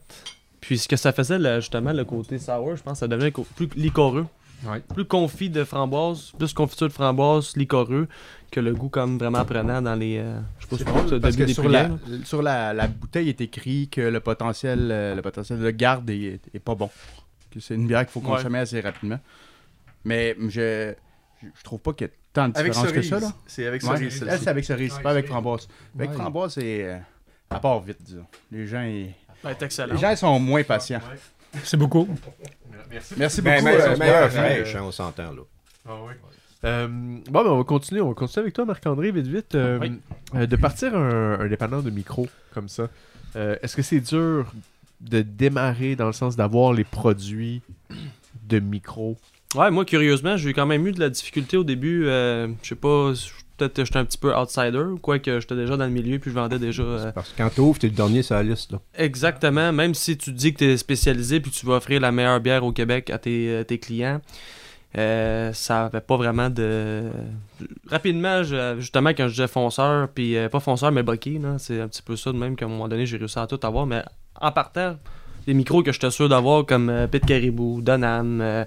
Puis ce que ça faisait, là, justement, le côté sour, je pense que ça devenait plus licoreux. Ouais. Plus confit de framboise, plus confiture de framboise, licoreux, que le goût comme vraiment prenant dans les. euh, je sais pas si parce que des sur, la, sur la, la bouteille est écrit que le potentiel, euh, le potentiel de garde est, est pas bon. Que c'est une bière qu'il faut Ouais. consommer assez rapidement. Mais je, je, trouve pas qu'il y ait tant de Avec différence que cerise. ça. Là. C'est avec Ouais. cerise. Elle, celle-ci. c'est avec cerise, pas avec framboise. Avec Ouais. framboise, c'est. euh, à part vite, disons. Les gens, ils, Elle est excellente. les gens sont moins patients. C'est beaucoup. Merci. Merci beaucoup. Mais, mais, euh, fraîche, on s'entend là. Ah ouais. Euh, bon, ben, on va continuer. On va continuer avec toi, Marc-André, vite, vite. Euh, Oui. euh, de partir un, un dépanneur de micro comme ça, euh, est-ce que c'est dur de démarrer dans le sens d'avoir les produits de micro? Ouais, moi, curieusement, j'ai quand même eu de la difficulté au début. euh, je sais pas, je- peut-être que j'étais un petit peu outsider, quoique j'étais déjà dans le milieu, puis je vendais déjà. euh, Parce que quand tu ouvres, tu es le dernier sur la liste. Là. Exactement. Même si tu dis que tu es spécialisé puis tu vas offrir la meilleure bière au Québec à tes, à tes clients, euh, ça avait pas vraiment de. Rapidement, je- justement, quand je disais fonceur, puis euh, pas fonceur, mais boqué, c'est un petit peu ça de même qu'à un moment donné, j'ai réussi à tout avoir. Mais en partant, les micros que j'étais sûr d'avoir, comme euh, Pit Caribou, Donham, euh,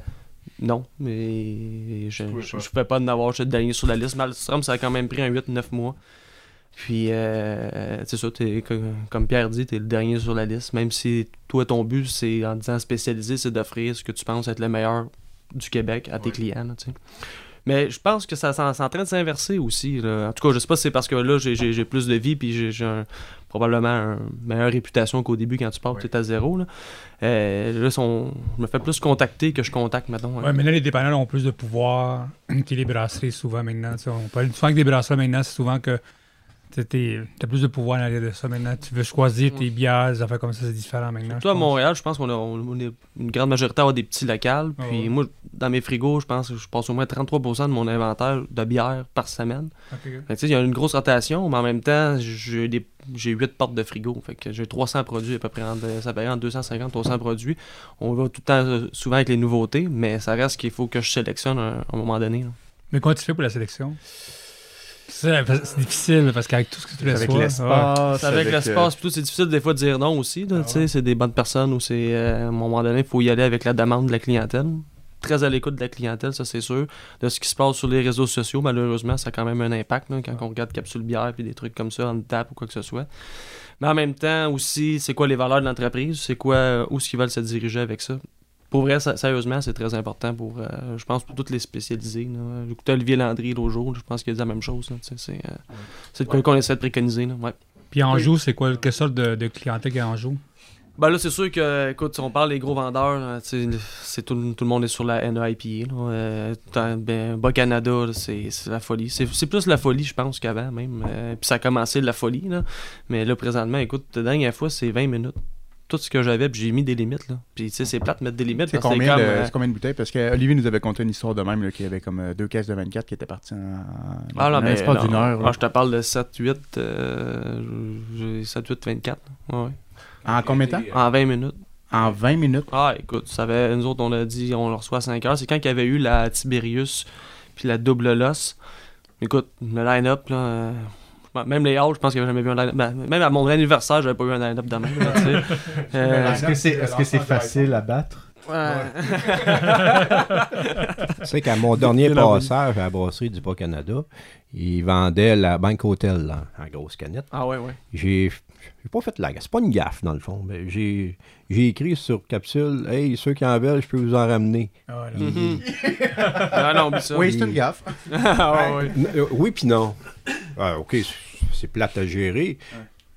non, mais je pouvais je- pouvais pas en avoir, le dernier sur la liste. Malstrom, ça a quand même pris un 8-9 mois. Puis, euh, c'est ça, comme Pierre dit, t'es le dernier sur la liste. Même si toi, ton but, c'est en disant spécialisé, c'est d'offrir ce que tu penses être le meilleur du Québec à tes clients. là, tu. Mais je pense que ça c'est en train de s'inverser aussi. là. En tout cas, je sais pas si c'est parce que là, j'ai- plus de vie, puis j'ai un- probablement une meilleure réputation qu'au début quand tu pars, tu es à zéro. Là, Euh, là son- je me fais plus contacter que je contacte, mettons. Ouais, maintenant, les dépanneurs ont plus de pouvoir (clears throat) que les brasseries, souvent, maintenant. On parle souvent que des brasseries, maintenant, c'est souvent que tu as plus de pouvoir en arrière de ça, maintenant. Tu veux choisir tes bières, des affaires comme ça, c'est différent, maintenant. Toi, à. Montréal, je pense qu'on a, on est une grande majorité à avoir des petits locales. Puis moi, dans mes frigos, je pense que je passe au moins 33% de mon inventaire de bière par semaine. Il y a une grosse rotation, mais en même temps, j'ai des- j'ai 8 portes de frigo. Fait que j'ai 300 produits à peu près. ça varie entre 250 300 produits. On va tout le temps, euh, souvent avec les nouveautés, mais ça reste qu'il faut que je sélectionne à un moment donné. là. Mais comment tu fais pour la sélection? C'est difficile parce qu'avec tout ce que tu Avec reçois. l'espace. C'est avec, euh, l'espace, tout, c'est difficile des fois de dire non aussi. Ah tu sais, ouais. C'est des bonnes personnes ou c'est euh, à un moment donné, il faut y aller avec la demande de la clientèle. Très à l'écoute de la clientèle, ça c'est sûr. De ce qui se passe sur les réseaux sociaux, malheureusement, ça a quand même un impact là, quand on regarde Capsule Bière puis des trucs comme ça, en tap ou quoi que ce soit. Mais en même temps aussi, c'est quoi les valeurs de l'entreprise, c'est quoi euh, où est-ce qu'ils veulent se diriger avec ça? Pour vrai, sérieusement, c'est très important pour, euh, je pense, pour toutes les spécialisés. écouté Olivier Landry l'autre jour, je pense qu'il a dit la même chose. C'est euh, de quoi qu'on essaie de préconiser. Là, ouais. Puis Anjou, c'est quoi? Quelle sorte de, de clientèle qu'il y a en Anjou? Ben là, c'est sûr que, écoute, si on parle des gros vendeurs, c'est tout, tout le monde est sur la NEIPA. Là. Euh, ben, Bas Canada, là, c'est la folie. C'est c'est plus la folie, je pense, qu'avant même. Euh, Puis ça a commencé de la folie. Là. Mais là, présentement, écoute, la dernière fois, c'est 20 minutes. Tout ce que j'avais, puis j'ai mis des limites. Là. Puis, tu sais, c'est plate de mettre des limites. C'est combien, euh, c'est combien de bouteilles? Parce que Olivier nous avait conté une histoire de même, là, qu'il y avait comme euh, deux caisses de 24 qui étaient parties en, Ah en mais non. d'une heure. là. Ah, je te parle de 7, 8, euh, j'ai 7, 8, 24. Ouais, ouais. En combien de temps? En 20 minutes. En 20 minutes. Ah, écoute, nous autres, on a dit, on le reçoit à 5 heures. C'est quand il y avait eu la Tiberius puis la double loss. Écoute, le line-up, là. Même les halls, je pense qu'il n'y avait jamais vu un line-up. Ben, même à mon anniversaire, j'avais pas eu un line-up de même. là. (laughs) Euh, Est-ce que c'est facile à battre? (laughs) Tu sais qu'à mon dernier (laughs) passage à la brasserie du Bas-Canada, ils vendaient la Banque Hotel là, en grosse canette. ah ouais, ouais. J'ai j'ai pas fait la gaffe. C'est pas une gaffe, dans le fond. Mais j'ai j'ai écrit sur capsule Hey, ceux qui en veulent, je peux vous en ramener. Ah, là. Ah non, oublie ça. Oui, c'est une gaffe. Ah ouais, ouais. Euh, oui, puis non. Ah, OK, c'est- plate à gérer.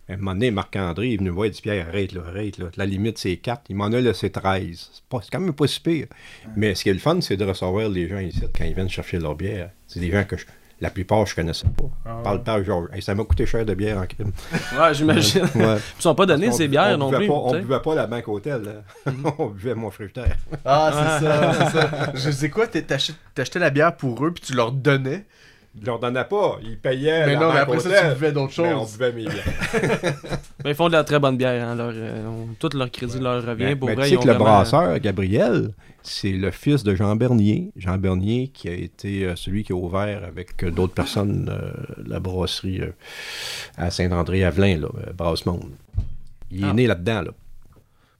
À un moment donné, Marc-André est venu me voir et dit Pierre, arrête, là, arrête. Là. La limite, c'est 4. Il m'en a laissé 13. C'est pas- c'est quand même pas si pire. Mais ce qui est le fun, c'est de recevoir les gens ici quand ils viennent chercher leur bière. C'est des gens que je- la plupart, je connaissais pas. Ah, Parle pas à Georges. Hey, ça m'a coûté cher de bière en crime. (laughs) Ouais, j'imagine. Ouais. Ils sont pas donnés ces bières on non plus. Pas, on sais. buvait pas la banque hôtel. là. (laughs) on buvait mon fructaire. Ah, c'est (laughs) ça, c'est ça. Je sais quoi, t'achètes- t'achetais la bière pour eux, puis tu leur donnais. Ils leur donnaient pas. Ils payaient. Mais la non, mais après ça, tu buvais d'autres Mais on choses. buvait mes bières. Mais (laughs) ils font de la très bonne bière. Hein, leur, euh, on- tout leur crédit leur revient. Mais, pour mais vrai, tu ils sais que le vraiment- brasseur, Gabriel, c'est le fils de Jean Bernier. Jean Bernier qui a été euh, celui qui a ouvert avec euh, d'autres personnes euh, la brasserie euh, à Saint-André-Avelin, euh, Brasse-Monde. Il est Ah. né là-dedans. Là.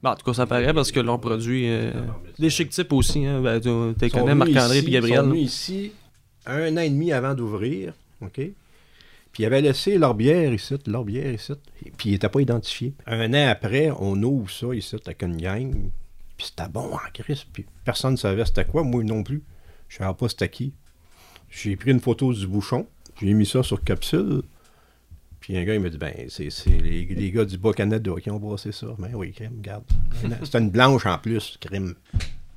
Bon, en tout cas, ça paraît parce que leurs produits. euh, des chic types aussi. Hein, ben, tu Ils connais Marc-André et Gabriel. Ils sont venus ici un an et demi avant d'ouvrir. OK? Puis ils avaient laissé leur bière ici, leur bière ici. Puis ils n'étaient pas identifiés. Un an après, on ouvre ça ici avec une gang. Puis c'était bon en crise. Puis personne ne savait c'était quoi, moi non plus. Je ne savais pas c'était qui. J'ai pris une photo du bouchon. J'ai mis ça sur capsule. Puis un gars, il m'a dit, ben, c'est les gars du Bas-Canada qui ont brassé ça. Ben oui, crime, regarde. C'était une blanche en plus, crime.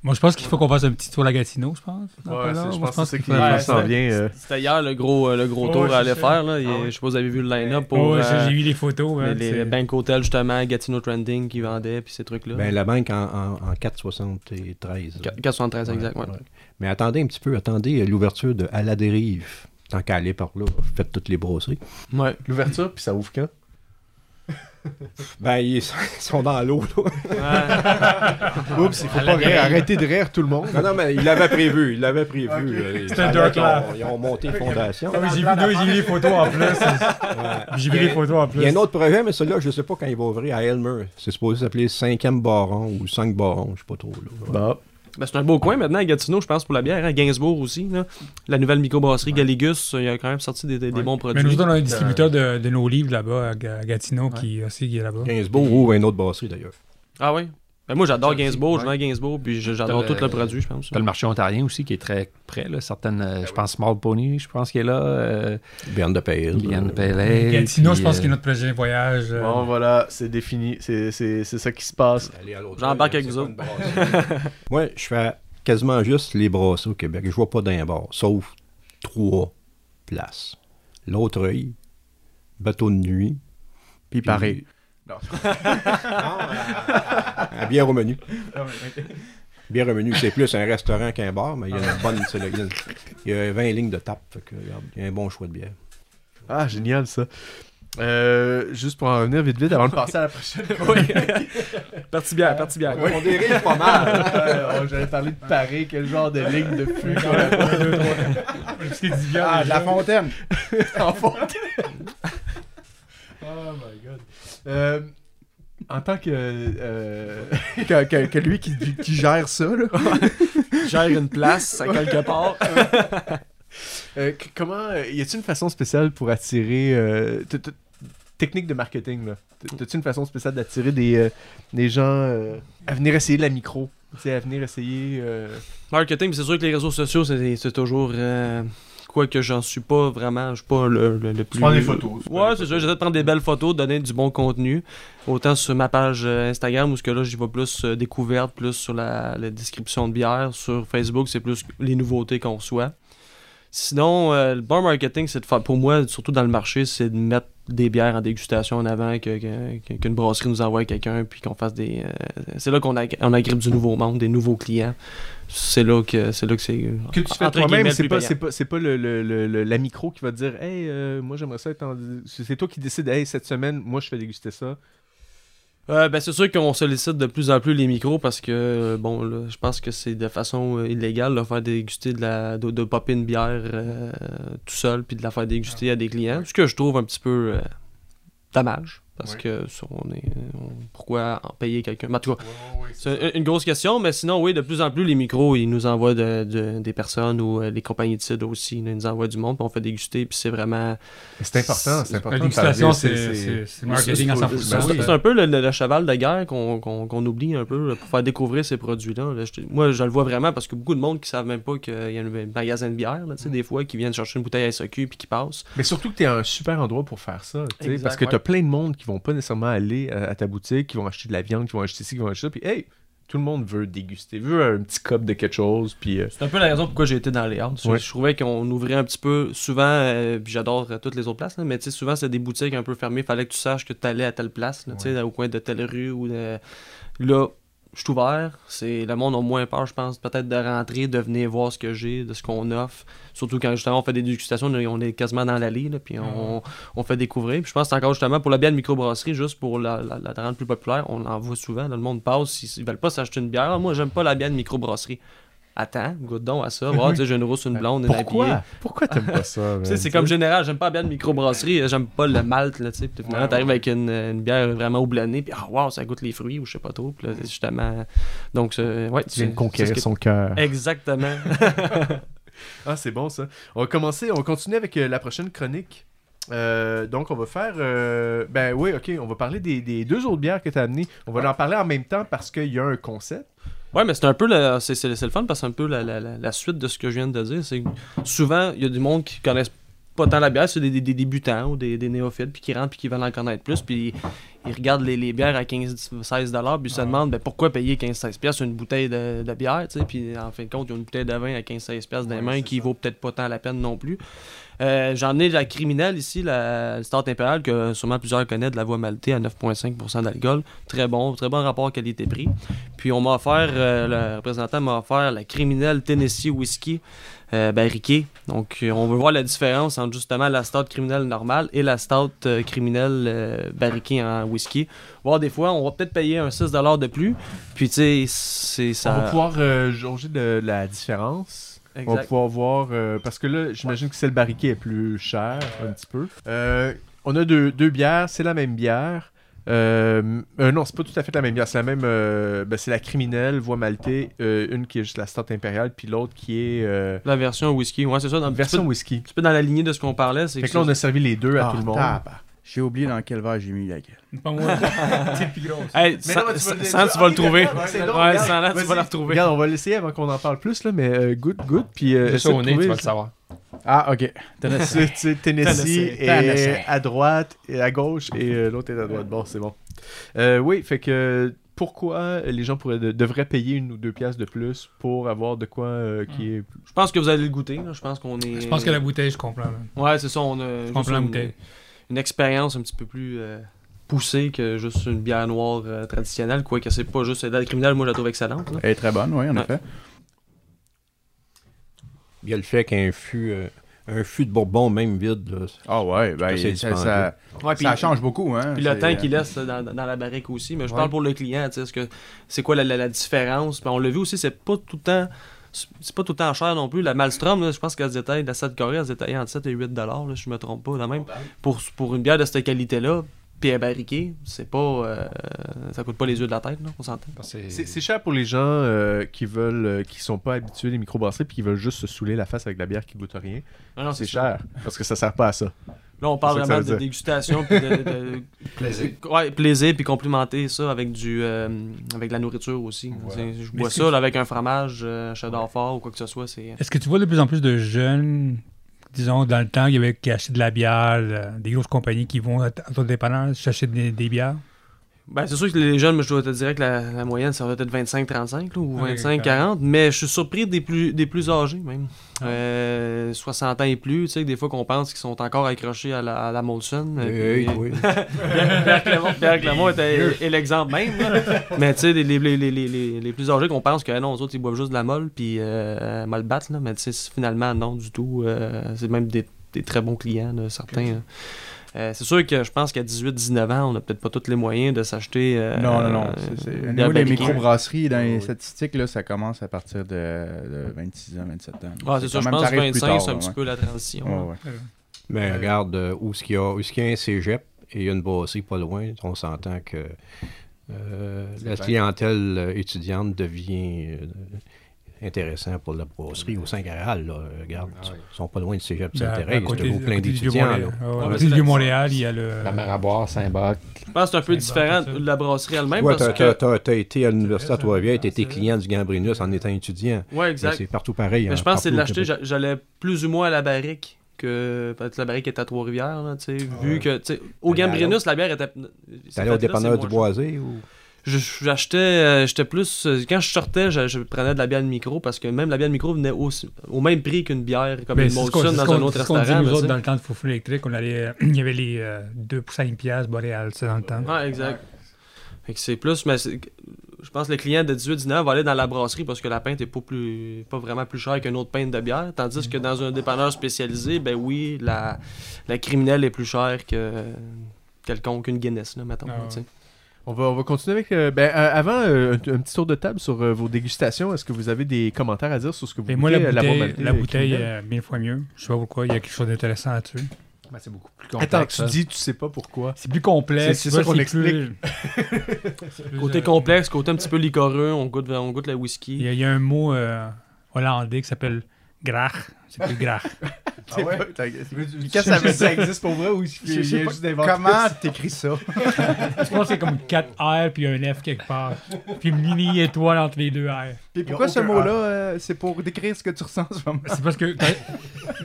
Moi, je pense qu'il faut qu'on fasse un petit tour à Gatineau, je pense. Ouais, Là, je moi, pense Ouais, vient. euh, C'était hier le gros, euh, le gros tour c'est à aller faire. Là. Il- Ah ouais. Je sais pas si vous avez vu le line-up Oh, euh, j'ai vu les photos. les, hein, les Hotel, justement, Gatineau Trending qui vendait, puis ces trucs-là. Ben, la banque en, en, en 4,73. Qu- 473, exact. Ouais. Mais attendez un petit peu, attendez l'ouverture de À la dérive. Tant qu'à aller par là, faites toutes les brasseries. Ouais. L'ouverture, puis ça ouvre quand? Ben, ils sont- ils sont dans l'eau, là. Oups, il faut pas rire. Arrêtez de rire, tout le monde. Non, non, mais ils l'avaient prévu, ils l'avaient prévu. euh, C'était dark ont- Ils ont monté fondation. Ah oui, j'ai vu deux, j'ai vu les photos en plus. J'ai vu les photos en plus. Il y a un autre projet, mais celui-là, je ne sais pas quand il va ouvrir à Elmer. C'est supposé s'appeler 5e baron ou 5 barons, je sais pas trop. Là. Bah, Ben, c'est un beau coin maintenant à Gatineau, je pense, pour la bière. Hein. Gainsbourg aussi. Là. La nouvelle microbrasserie Galigus, il a quand même sorti des, bons produits. Mais nous on a un distributeur de, de nos livres là-bas à Ga- à Gatineau qui aussi qui est là-bas. Gainsbourg ouvre une autre brasserie, d'ailleurs. Ah oui? Ben, moi, j'adore Gainsbourg, je à Gainsbourg, puis j'adore tout le- produit, je pense. T'as le marché ontarien aussi qui est très près. Là. Certaines, euh, je pense Small Pony, je pense qu'il est là. Euh, Bierne de Pale. Liane euh, Pellet. Gatineau, puis, je pense euh, que notre prochain voyage. euh, bon, voilà, c'est défini. C'est c'est- c'est ça qui se passe. Allez à l'autre J'embarque avec vous brasserie. (laughs) Moi, je fais quasiment juste les brasseries au Québec. Je vois pas d'un bar, sauf trois places. L'autre œil, bateau de nuit. Puis pareil. Non, (laughs) à, à bière au menu. Bière au menu, c'est plus un restaurant qu'un bar, mais il y a une bonne sélection. Il y a 20 lignes de tape, fait que, regarde, il y a un bon choix de bière. Ah, génial ça. Euh, juste pour en revenir vite vite avant de passer à la prochaine. (laughs) Oui. partie bière, partie bière. On dérive pas mal. (laughs) Euh, J'allais parler de Paris, quel genre de ligne de bien. Ah, de la fontaine. en fontaine. Oh my god. Euh, en tant que, euh, que, que- que lui qui, qui gère ça, là, (laughs) Gère une place à quelque part. (laughs) euh, comment y a-t-il une façon spéciale pour attirer euh, t- t- technique de marketing là? T'as-tu une façon spéciale d'attirer des, euh, des gens euh, à venir essayer la micro? À venir essayer euh, Marketing, c'est sûr que les réseaux sociaux, c'est c'est toujours. Euh, quoi que j'en suis pas vraiment. Je suis pas le, le, le plus. Ouais, c'est ça. J'essaie de prendre des belles photos, de donner du bon contenu. Autant sur ma page euh, Instagram où ce que là, j'y vais plus euh, découverte, plus sur la, la description de bière. Sur Facebook, c'est plus les nouveautés qu'on reçoit. Sinon, euh, le bar marketing, c'est de faire, pour moi, surtout dans le marché, c'est de mettre des bières en dégustation en avant, que- que- qu'une brasserie nous envoie quelqu'un, puis qu'on fasse des. euh, c'est là qu'on ag- on agrippe du nouveau monde, des nouveaux clients. C'est là que c'est là que c'est. Que tu fais toi-même, c'est pas, pas, pas le, le- le- la micro qui va te dire Hey, euh, moi j'aimerais ça être en. C'est c'est toi qui décides, hey, cette semaine, moi je fais déguster ça. Euh, ben, c'est sûr qu'on sollicite de plus en plus les micros parce que, euh, bon, là, je pense que c'est de façon euh, illégale de faire déguster de la de, de popper une bière euh, tout seul puis de la faire déguster à des clients. Ce que je trouve un petit peu euh, dommage parce que ça, on est, on- pourquoi en payer quelqu'un? Mais En tout cas, c'est une- une grosse question, mais sinon, oui, de plus en plus, les micros, ils nous envoient de, de- des personnes ou euh, les compagnies de cidre aussi, ils nous envoient du monde, puis on fait déguster, puis c'est vraiment. C'est important, c'est important. La de faire dégustation, c'est c'est- c'est marketing à c'est- 100%. C'est Ben oui. c'est un peu le, le- le cheval de guerre qu'on qu'on- qu'on oublie un peu là, pour faire découvrir ces produits-là. là. Je te- Moi, je le vois vraiment parce que beaucoup de monde qui savent même pas qu'il y a un magasin de bière, là, tu sais, des fois, qui viennent chercher une bouteille à SAQ puis qui passent. Mais surtout que tu es un super endroit pour faire ça. tu sais, Exact, parce que tu as plein de monde qui vont pas nécessairement aller à, à ta boutique, qui vont acheter de la viande, qui vont acheter ci, qui vont acheter ça. Puis, hey, tout le monde veut déguster, veut un petit cup de quelque chose. Puis, euh, C'est un peu la raison pourquoi j'ai été dans les Halles. Je- Ouais. Je trouvais qu'on ouvrait un petit peu souvent, euh, puis j'adore euh, toutes les autres places, là, mais tu sais, souvent c'est des boutiques un peu fermées. Fallait que tu saches que tu allais à telle place, là, au coin de telle rue ou de... Là, je suis ouvert. C'est le monde a moins peur, je pense, peut-être de rentrer, de venir voir ce que j'ai, de ce qu'on offre. Surtout quand justement on fait des dégustations, on est- quasiment dans l'allée, puis on, on fait découvrir. Puis je pense que c'est encore justement pour la bière de microbrasserie, juste pour la, la, la rendre plus populaire, on en voit souvent. là, le monde passe, ils, ils veulent pas s'acheter une bière. Ah, moi, j'aime pas la bière de microbrasserie. Attends, goûte donc à ça. (laughs) Voir, tu sais, j'ai une rousse, une blonde, une IPA. pourquoi Pourquoi t'aimes pas ça (laughs) Tu sais, c'est comme général, j'aime pas la bière de microbrasserie, euh, j'aime pas le malt, là, tu sais. Puis finalement, t'arrives avec une, une bière vraiment houblonnée, puis ah, wow, ça goûte les fruits, ou je sais pas trop. Puis là, justement, donc, ouais, Tu viens de conquérir son cœur. Exactement. (laughs) Ah, c'est bon ça. On va commencer, on va continuer avec euh, la prochaine chronique. Euh, donc, on va faire. euh, ben oui, ok, on va parler des, des deux autres bières que tu as amenées. On va en parler en même temps parce qu'il y a un concept. Ouais, mais c'est un peu le, c'est, le fun parce que c'est un peu la, la- la- la suite de ce que je viens de dire. C'est que souvent, il y a du monde qui connaissent pas tant la bière, c'est des, des- des débutants ou des, des néophytes, puis qui rentrent puis qui veulent en connaître plus, puis ils regardent les, les bières à 15-16 dollars, puis ils se demandent ben, pourquoi payer 15-16 pièces une bouteille de, de bière, tu sais, puis en fin de compte, ils ont une bouteille de vin à 15-16 pièces dans les mains qui vaut peut-être pas tant la peine non plus. Euh, J'en ai la criminelle ici, la Start Impérial, que sûrement plusieurs connaissent, de la voie maltée à 9,5% d'alcool. Très bon, très bon rapport qualité-prix. Puis on m'a offert, euh, le représentant m'a offert la criminelle Tennessee Whiskey euh, barriquée. Donc euh, on veut voir la différence entre justement la stout criminelle normale et la stout euh, criminelle barriquée en whisky. Voir des fois, on va peut-être payer un 6$ de plus. Puis tu sais, c'est ça. On va pouvoir jauger de la différence. On va pouvoir voir. euh, parce que là, j'imagine que celle barriquée est plus chère, un petit peu. Euh, on a deux, deux bières, c'est la même bière. Euh, euh, non, c'est pas tout à fait la même bière. C'est la même. euh, ben, c'est la criminelle, voie maltée. une qui est juste la Stout impériale, puis l'autre qui est La version whisky, ouais, c'est ça. Dans, version peu- whisky. un petit peu dans la lignée de ce qu'on parlait. C'est Fait que que là, on a servi les deux à Ah, tout le monde. J'ai oublié dans quel verre j'ai mis laquelle. Pas moi. (laughs) C'est le plus gros. Hey, Mais sans, non, mais tu vas sans- le- sans, tu vas le trouver. Ouais, Ouais, regarde, sans là, tu vas la retrouver. Regarde, on va l'essayer avant qu'on en parle plus, là, mais euh, goûte, goûte, puis... Euh, ça au nez, tu vas le savoir. Ah, ok. Tennessee. Tennessee Tennessee. et Tennessee. à droite et à gauche et euh, l'autre est à droite. Bon, c'est bon. Euh, oui, fait que pourquoi les gens pourraient de- devraient payer une ou deux pièces de plus pour avoir de quoi euh, qui est Je pense que vous allez le goûter. là. Je pense qu'on est. Je pense que la bouteille, je comprends. là. Ouais, c'est ça. On a juste comprends la bouteille. une expérience un petit peu plus euh, poussée que juste une bière noire euh, traditionnelle. Quoique c'est pas juste. La criminelle, moi, je la trouve excellente. là. Elle est très bonne, oui, en Ouais. effet. Il y a le fait qu'un fût, euh, un fût de Bourbon, même vide, là, c'est- Ah ouais, ben, C'est ça, dispendieux. ça, Ouais, puis- ça change beaucoup. Hein. Puis le C'est, temps euh, qu'il laisse dans, dans la barrique aussi. Mais je Ouais. parle pour le client. tu sais, est-ce que C'est quoi la, la- la différence? Puis on l'a vu aussi, c'est pas tout le temps. C'est pas tout le temps cher non plus. La Malstrom, je pense qu'elle se détaille, la 7 Corée, elle se détaille entre 7 et 8 dollars, je me trompe pas, là même. Pour, pour une bière de cette qualité-là, puis elle est barriquée, c'est pas. euh, ça coûte pas les yeux de la tête, là, on s'entend. C'est cher pour les gens euh, qui veulent, euh, qui sont pas habitués des microbrasseries puis qui veulent juste se saouler la face avec de la bière qui goûte rien. Non, C'est cher parce que ça sert pas à ça. Là, on parle vraiment de dire. dégustation, puis de, de- (laughs) Plaisir. Ouais, plaisir, puis complimenter ça avec du euh, avec de la nourriture aussi. Je bois ça là, avec un fromage, euh, cheddar fort ou quoi que ce soit. C'est... Est-ce que tu vois de plus en plus de jeunes, disons, dans le temps, il y avait qui achetaient de la bière, euh, des grosses compagnies qui vont à à ton dépanneur chercher des, des bières? Ben, c'est sûr que les jeunes, moi, je dois te dire que la, la moyenne, ça va être 25-35 là, ou Ouais, 25-40, mais je suis surpris des plus, des plus âgés même. Euh, 60 ans et plus, tu sais, des fois qu'on pense qu'ils sont encore accrochés à la, à la Molson. euh, Hey, puis- oui. (laughs) Pierre Clermont, Pierre était, est l'exemple même. là. Mais tu sais, les, les, les, les, plus âgés qu'on pense que non, eux autres, ils boivent juste de la molle puis euh, mal battre, là. mais tu sais, finalement, non du tout. Euh, c'est même des, des très bons clients, là, certains. euh. Euh, c'est sûr que je pense qu'à 18-19 ans, on n'a peut-être pas tous les moyens de s'acheter. euh, non, non, non. euh, c'est- c'est- Au niveau des microbrasseries, dans les statistiques, là, ça commence à partir de, de 26 ans, 27 ans. Ah, c'est quand je pense que arrive plus 25, tard, c'est un ouais. petit peu la transition. Ouais, ouais. Mais regarde, où est-ce qu'il y, a- où est-ce qu'il y a un cégep et il y a une brasserie pas loin, on s'entend que euh, la clientèle étudiante devient euh, intéressant pour la brasserie au Saint-Garal. là. Regarde, ils sont pas loin du cégep Ben, à Saint-Thérèse, côté- c'est plein d'étudiants. là. Vieux-Montréal. Ah ouais, Ouais, Vieux-Montréal, il y a le. La mer à boire, Saint-Bach. Je pense que c'est un peu différent de la brasserie elle-même. T'as que... as, été à l'Université à. Trois-Rivières, tu Ah, été c'est client du Gambrinus en étant étudiant. Ouais, Mais exact. C'est partout pareil. Mais hein, je pense que c'est de au l'acheter, j'allais plus ou moins à la barrique que peut-être la barrique est à Trois-Rivières, là, tu sais, vu que, tu sais, au Gambrinus, la bière était... T'allais au dépanneur du Boisé ou... J'achetais, euh, j'étais plus... euh, Quand je sortais, je, je prenais de la bière de micro, parce que même la bière de micro venait au, au même prix qu'une bière comme Ben, une Molson dans un autre restaurant. nous autres, dans le temps de Foufou électrique, on allait, (clears throat) il y avait les euh, 2 pour 5 piastres Boréal, c'est dans le temps. Ouais, exact. Fait que c'est plus, mais je pense que le client de 18-19 va aller dans la brasserie parce que la pinte est pas plus pas vraiment plus chère qu'une autre pinte de bière. Tandis que dans un dépanneur spécialisé, ben oui, la, la criminelle est plus chère que quelconque une Guinness, là, mettons. Ah ouais. On va, on va continuer avec. euh, ben, euh, avant, euh, un, un petit tour de table sur euh, vos dégustations. Est-ce que vous avez des commentaires à dire sur ce que vous Et moi, la bouteille, la euh, bouteille mille fois mieux. Je sais pas pourquoi, il y a quelque chose d'intéressant là-dessus. Ben, c'est beaucoup plus complexe. Attends, tu ça. dis, tu sais pas pourquoi. C'est plus complexe. C'est- ça qu'on (laughs) plus, Côté euh, complexe, côté un petit peu liquoreux, on goûte, on goûte la whisky. Il y, a- il y a un mot euh, hollandais qui s'appelle grach. C'est plus grach. (laughs) Ah ouais? Qu'est-ce que ça, ça existe pour vrai ou Je il sais pas juste Comment t'écris ça? (laughs) Je pense que c'est comme 4 R puis un F quelque part. Puis une mini étoile entre les deux R. Et pourquoi ce mot-là, euh, c'est pour décrire ce que tu ressens en ce moment? C'est parce que,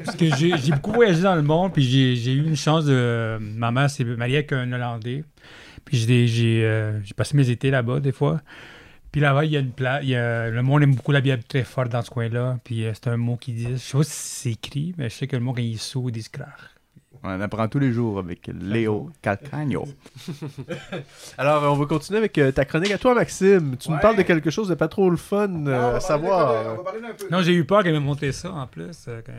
parce que j'ai beaucoup voyagé dans le monde, puis j'ai eu une chance de. Ma mère s'est mariée avec un Hollandais. Puis j'ai j'ai, euh, j'ai passé mes étés là-bas, des fois. Puis là-bas, il y a une place. Le monde aime beaucoup la bière très forte dans ce coin-là. Puis euh, c'est un mot qui dit. Je sais pas si c'est écrit, mais je sais que le mot, quand il est sourd, il dit scrach. On en apprend tous les jours avec Léo Calcagno. (laughs) Alors, on va continuer avec euh, ta chronique à toi, Maxime. Tu nous parles de quelque chose de pas trop le fun euh, à savoir. Non, j'ai eu peur qu'elle me montré ça en plus. euh, quand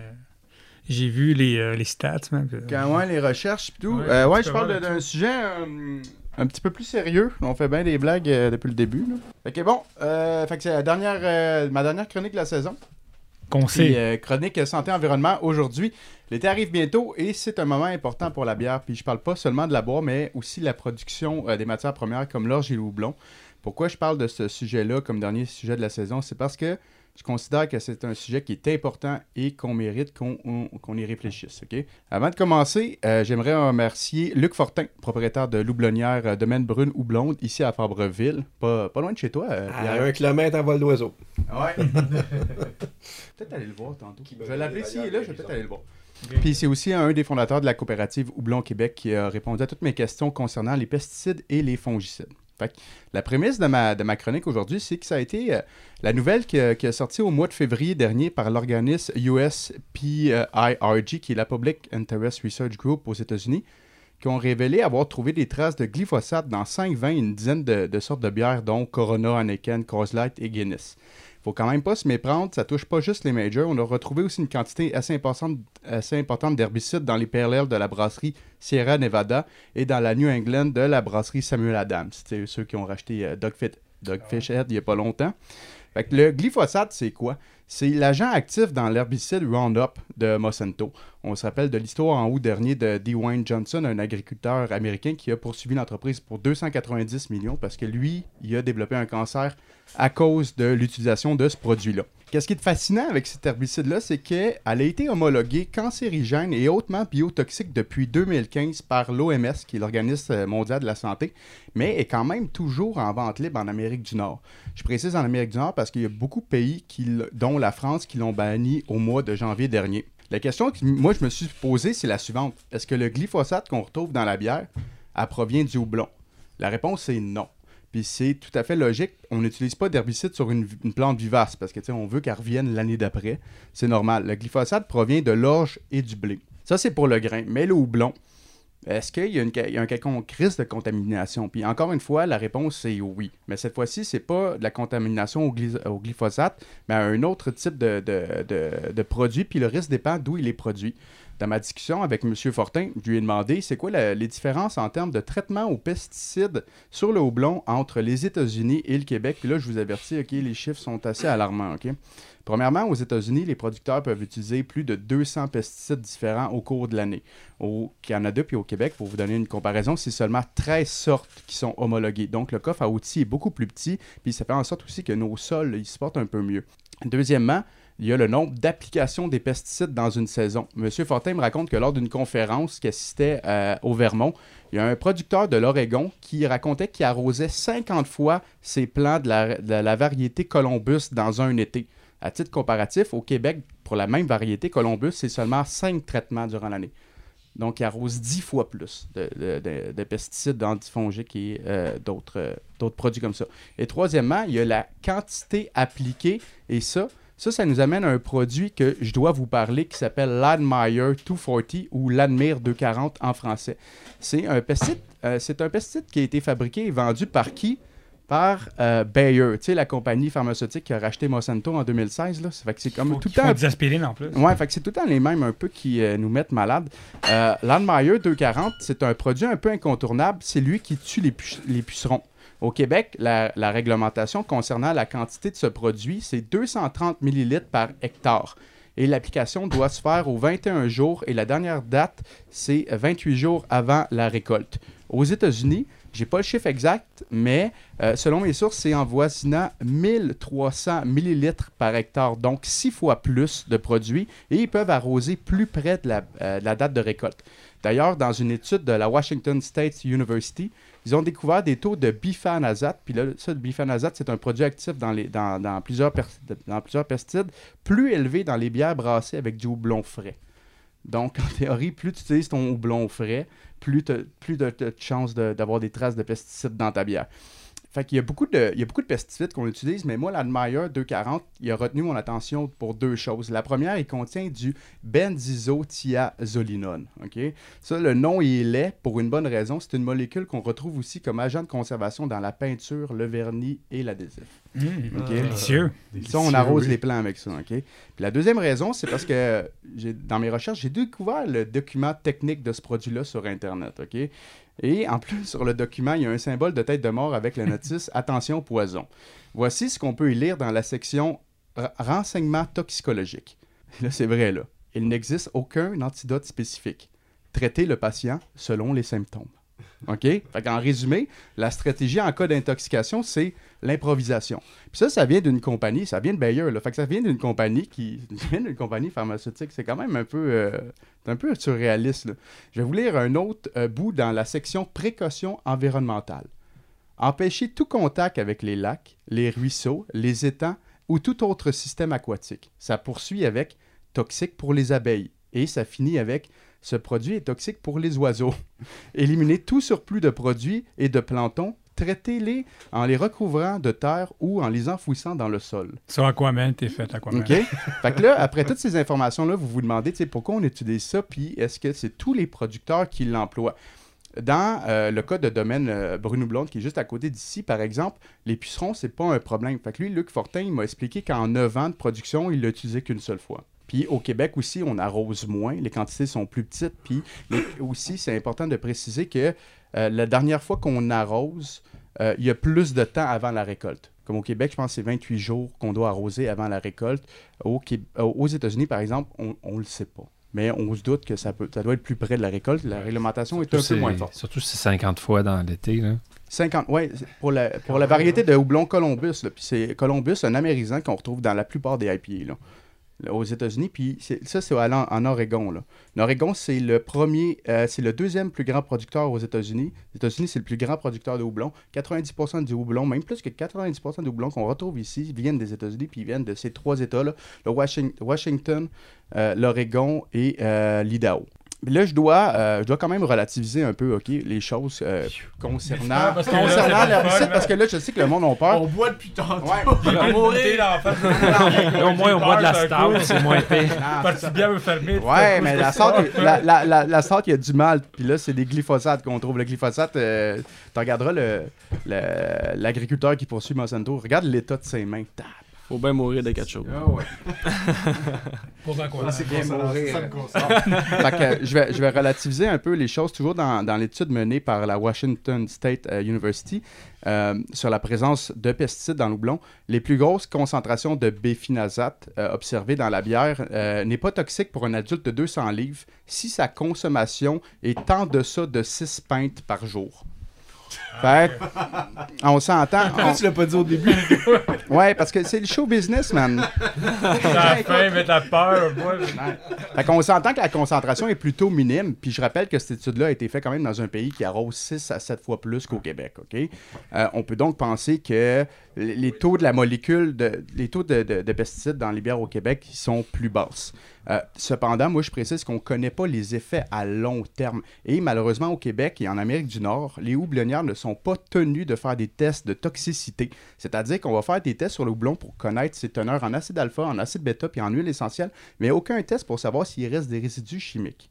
J'ai vu les, euh, les stats, même. Quand ouais, les recherches et tout. Ouais, Euh, je parle d'un sujet euh, un petit peu plus sérieux. On fait bien des blagues euh, depuis le début. Là. Fait que bon, euh, fait que c'est la dernière, euh, ma dernière chronique de la saison. Qu'on sait. chronique santé-environnement aujourd'hui. L'été arrive bientôt et c'est un moment important pour la bière. Puis je parle pas seulement de la boire, mais aussi de la production des matières premières comme l'orge et le houblon. Pourquoi je parle de ce sujet-là comme dernier sujet de la saison? C'est parce que je considère que c'est un sujet qui est important et qu'on mérite qu'on on- qu'on y réfléchisse. ok? Avant de commencer, euh, j'aimerais remercier Luc Fortin, propriétaire de l'houblonnière euh, Domaine Brune Houblonde, ici à Fabreville. Pas, pas loin de chez toi, euh, À Pierre. un kilomètre en vol d'oiseau. Ouais. (laughs) peut-être aller le voir tantôt. Qui Je vais l'appeler s'il est là, je vais peut-être aller le voir. Puis c'est aussi un des fondateurs de la coopérative Houblon Québec qui a répondu à toutes mes questions concernant les pesticides et les fongicides. Fait que la prémisse de ma, chronique aujourd'hui, c'est que ça a été euh, la nouvelle qui qui a sorti au mois de février dernier par l'organisme USPIRG, qui est la Public Interest Research Group aux États-Unis, qui ont révélé avoir trouvé des traces de glyphosate dans 5 vins et une dizaine de, de sortes de bières, dont Corona, Heineken, Coors Light et Guinness. Faut quand même pas se méprendre, ça touche pas juste les majors. On a retrouvé aussi une quantité assez importante, assez importante d'herbicides dans les PLL de la brasserie Sierra Nevada et dans la New England de la brasserie Samuel Adams. C'est ceux qui ont racheté euh, Dogfit- Dogfish Head il y a pas longtemps. Fait que le glyphosate, c'est quoi? C'est l'agent actif dans l'herbicide Roundup de Monsanto. On se rappelle de l'histoire en août dernier de Dwayne Johnson, un agriculteur américain qui a poursuivi l'entreprise pour 290 millions parce que lui, il a développé un cancer à cause de l'utilisation de ce produit-là. Qu'est-ce qui est fascinant avec cet herbicide-là, c'est qu'elle a été homologuée cancérigène et hautement biotoxique depuis 2015 par l'OMS, qui est l'Organisme mondial de la santé, mais est quand même toujours en vente libre en Amérique du Nord. Je précise en Amérique du Nord parce qu'il y a beaucoup de pays, dont la France, qui l'ont banni au mois de janvier dernier. La question que moi je me suis posée, c'est la suivante. Est-ce que le glyphosate qu'on retrouve dans la bière, elle provient du houblon? La réponse est non. Puis c'est tout à fait logique. On n'utilise pas d'herbicide sur une, plante vivace parce que on veut qu'elle revienne l'année d'après. C'est normal. Le glyphosate provient de l'orge et du blé. Ça, c'est pour le grain. Mais le houblon, est-ce qu'il y a, un quelconque risque de contamination? Puis encore une fois, la réponse c'est oui. Mais cette fois-ci, c'est pas de la contamination au, gly- au glyphosate, mais à un autre type de- de produit. Puis le risque dépend d'où il est produit. Dans ma discussion avec M. Fortin, je lui ai demandé c'est quoi les différences en termes de traitement aux pesticides sur le houblon entre les États-Unis et le Québec? Puis là, je vous avertis, OK, les chiffres sont assez alarmants. OK? Premièrement, aux États-Unis, les producteurs peuvent utiliser plus de 200 pesticides différents au cours de l'année. Au Canada puis au Québec, pour vous donner une comparaison, c'est seulement 13 sortes qui sont homologuées. Donc, le coffre à outils est beaucoup plus petit, puis ça fait en sorte aussi que nos sols, ils se portent un peu mieux. Deuxièmement, il y a le nombre d'applications des pesticides dans une saison. Monsieur Fortin me raconte que lors d'une conférence qu'il assistait euh, au Vermont, il y a un producteur de l'Oregon qui racontait qu'il arrosait 50 fois ses plants de la, variété Columbus dans un été. À titre comparatif, au Québec, pour la même variété Columbus, c'est seulement 5 traitements durant l'année. Donc, il arrose 10 fois plus de, de- de- de pesticides antifongiques et euh, d'autres euh, d'autres produits comme ça. Et troisièmement, il y a la quantité appliquée. Et ça, ça, ça nous amène à un produit que je dois vous parler qui s'appelle l'Admire 240 ou l'Admire 240 en français. C'est un pesticide, euh, c'est un pesticide qui a été fabriqué et vendu par qui? Par euh, Bayer, tu sais, la compagnie pharmaceutique qui a racheté Monsanto en 2016. Là. Ça fait que c'est comme Faut- tout le temps des aspirines en plus. Ouais, fait que c'est tout le temps les mêmes un peu qui euh, nous mettent malades. Euh, Landmeyer 240, c'est un produit un peu incontournable. C'est lui qui tue les, les pucerons. Au Québec, la, réglementation concernant la quantité de ce produit, c'est 230 ml par hectare. Et l'application doit se faire aux 21 jours et la dernière date, c'est 28 jours avant la récolte. Aux États-Unis, j'ai pas le chiffre exact, mais euh, selon mes sources, c'est en voisinant 1300 millilitres par hectare, donc six fois plus de produits, et ils peuvent arroser plus près de la, euh, de la date de récolte. D'ailleurs, dans une étude de la Washington State University, ils ont découvert des taux de bifanazate, puis là, ça, le bifanazate, c'est un produit actif dans, plusieurs dans plusieurs pesticides, plus élevé dans les bières brassées avec du houblon frais. Donc, en théorie, plus tu utilises ton houblon frais, plus tu plus de, chances d'avoir des traces de pesticides dans ta bière. Fait qu'il y a beaucoup de, il y a beaucoup de pesticides qu'on utilise, mais moi, l'Admire 240, il a retenu mon attention pour deux choses. La première, il contient du benzisothiozolinone. OK? Ça, le nom, il est pour une bonne raison. C'est une molécule qu'on retrouve aussi comme agent de conservation dans la peinture, le vernis et l'adhésif. Mmh. OK? Délicieux. Ça, on arrose les plants avec ça, OK? Puis la deuxième raison, c'est parce que dans mes recherches, j'ai découvert le document technique de ce produit-là sur Internet, OK? Et en plus, sur le document, il y a un symbole de tête de mort avec la notice « Attention poison ». Voici ce qu'on peut y lire dans la section Renseignements toxicologiques. Là, c'est vrai, là. Il n'existe aucun antidote spécifique. Traitez le patient selon les symptômes. OK? Fait qu'en résumé, la stratégie en cas d'intoxication, c'est l'improvisation. Puis ça, ça vient d'une compagnie, ça vient de Bayer. Fait que ça vient d'une compagnie qui (laughs) vient d'une compagnie pharmaceutique. C'est quand même un peu, euh, c'est un peu surréaliste. là. Je vais vous lire un autre euh, bout dans la section précautions environnementales. Empêcher tout contact avec les lacs, les ruisseaux, les étangs ou tout autre système aquatique. Ça poursuit avec toxique pour les abeilles et ça finit avec ce produit est toxique pour les oiseaux. (laughs) Éliminez tout surplus de produits et de plancton. Traitez-les en les recouvrant de terre ou en les enfouissant dans le sol. Ça, Aquaman, t'es fait, Aquaman. OK? fait que là, après toutes ces informations-là, vous vous demandez, tu sais, pourquoi on utilise ça, puis est-ce que c'est tous les producteurs qui l'emploient? Dans euh, le cas de domaine euh, Bruno Blonde, qui est juste à côté d'ici, par exemple, les pucerons, c'est pas un problème. Fait que lui, Luc Fortin, il m'a expliqué qu'en 9 ans de production, il l'a utilisé qu'une seule fois. Puis au Québec aussi, on arrose moins, les quantités sont plus petites. Puis les- aussi, c'est important de préciser que euh, la dernière fois qu'on arrose, euh, il y a plus de temps avant la récolte. Comme au Québec, je pense que c'est 28 jours qu'on doit arroser avant la récolte. Au Qué- euh, aux États-Unis, par exemple, on ne le sait pas. Mais on se doute que ça, peut, ça doit être plus près de la récolte. La réglementation est un peu moins forte. Surtout si c'est 50 fois dans l'été. là. 50, ouais, c'est pour la, pour la variété de houblon Columbus. Puis c'est Columbus, un amérisant qu'on retrouve dans la plupart des IPA là, aux États-Unis. Puis ça, c'est en, en Oregon. L'Oregon, c'est le premier, euh, c'est le deuxième plus grand producteur aux États-Unis. Les États-Unis, c'est le plus grand producteur de houblon. 90% du houblon, même plus que 90% du houblon qu'on retrouve ici, viennent des États-Unis, puis ils viennent de ces trois États-là, le Washing- Washington, euh, l'Oregon et euh, l'Idaho. Mais là, je dois, euh, je dois quand même relativiser un peu, OK, les choses euh, concernant, Parce que là, concernant fun, parce que là, je sais que le monde a peur. On boit depuis tantôt. Ouais. Il va mourir la. (laughs) Au moins, au bout (laughs) de la stout, c'est moins Parti ça. bien me fermer. Ouais, mais la sorte, la, la, la, la sorte, il y a du mal. Puis là, c'est des glyphosates qu'on trouve. Le glyphosate, euh, tu regarderas le- le- l'agriculteur qui poursuit Monsanto. Regarde l'état de ses mains. Faut bien mourir de quelque chose. (laughs) Pour un quoi. C'est bien mourir. Ça me concerne. (laughs) Fait que, euh, je, vais, je vais relativiser un peu les choses, toujours dans, dans l'étude menée par la Washington State euh, University euh, sur la présence de pesticides dans le houblon. Les plus grosses concentrations de béfinazate euh, observées dans la bière euh, n'est pas toxique pour un adulte de 200 livres si sa consommation est en deçà de 6 pintes par jour. Fait on s'entend. On- tu l'as pas dit au début? (laughs) Ouais, parce que c'est le show business, man. La faim, mais la peur. moi. Fait qu'on s'entend que la concentration est plutôt minime. Puis je rappelle que cette étude-là a été faite quand même dans un pays qui arrose 6 à 7 fois plus qu'au Québec. OK? Euh, on peut donc penser que les taux de la molécule, de, les taux de, de- de pesticides dans les bières au Québec sont plus basses. Euh, cependant, moi, je précise qu'on ne connaît pas les effets à long terme. Et malheureusement, au Québec et en Amérique du Nord, les houblonnières ne sont pas tenues de faire des tests de toxicité. C'est-à-dire qu'on va faire des tests sur le houblon pour connaître ses teneurs en acide alpha, en acide bêta puis en huile essentielle, mais aucun test pour savoir s'il reste des résidus chimiques.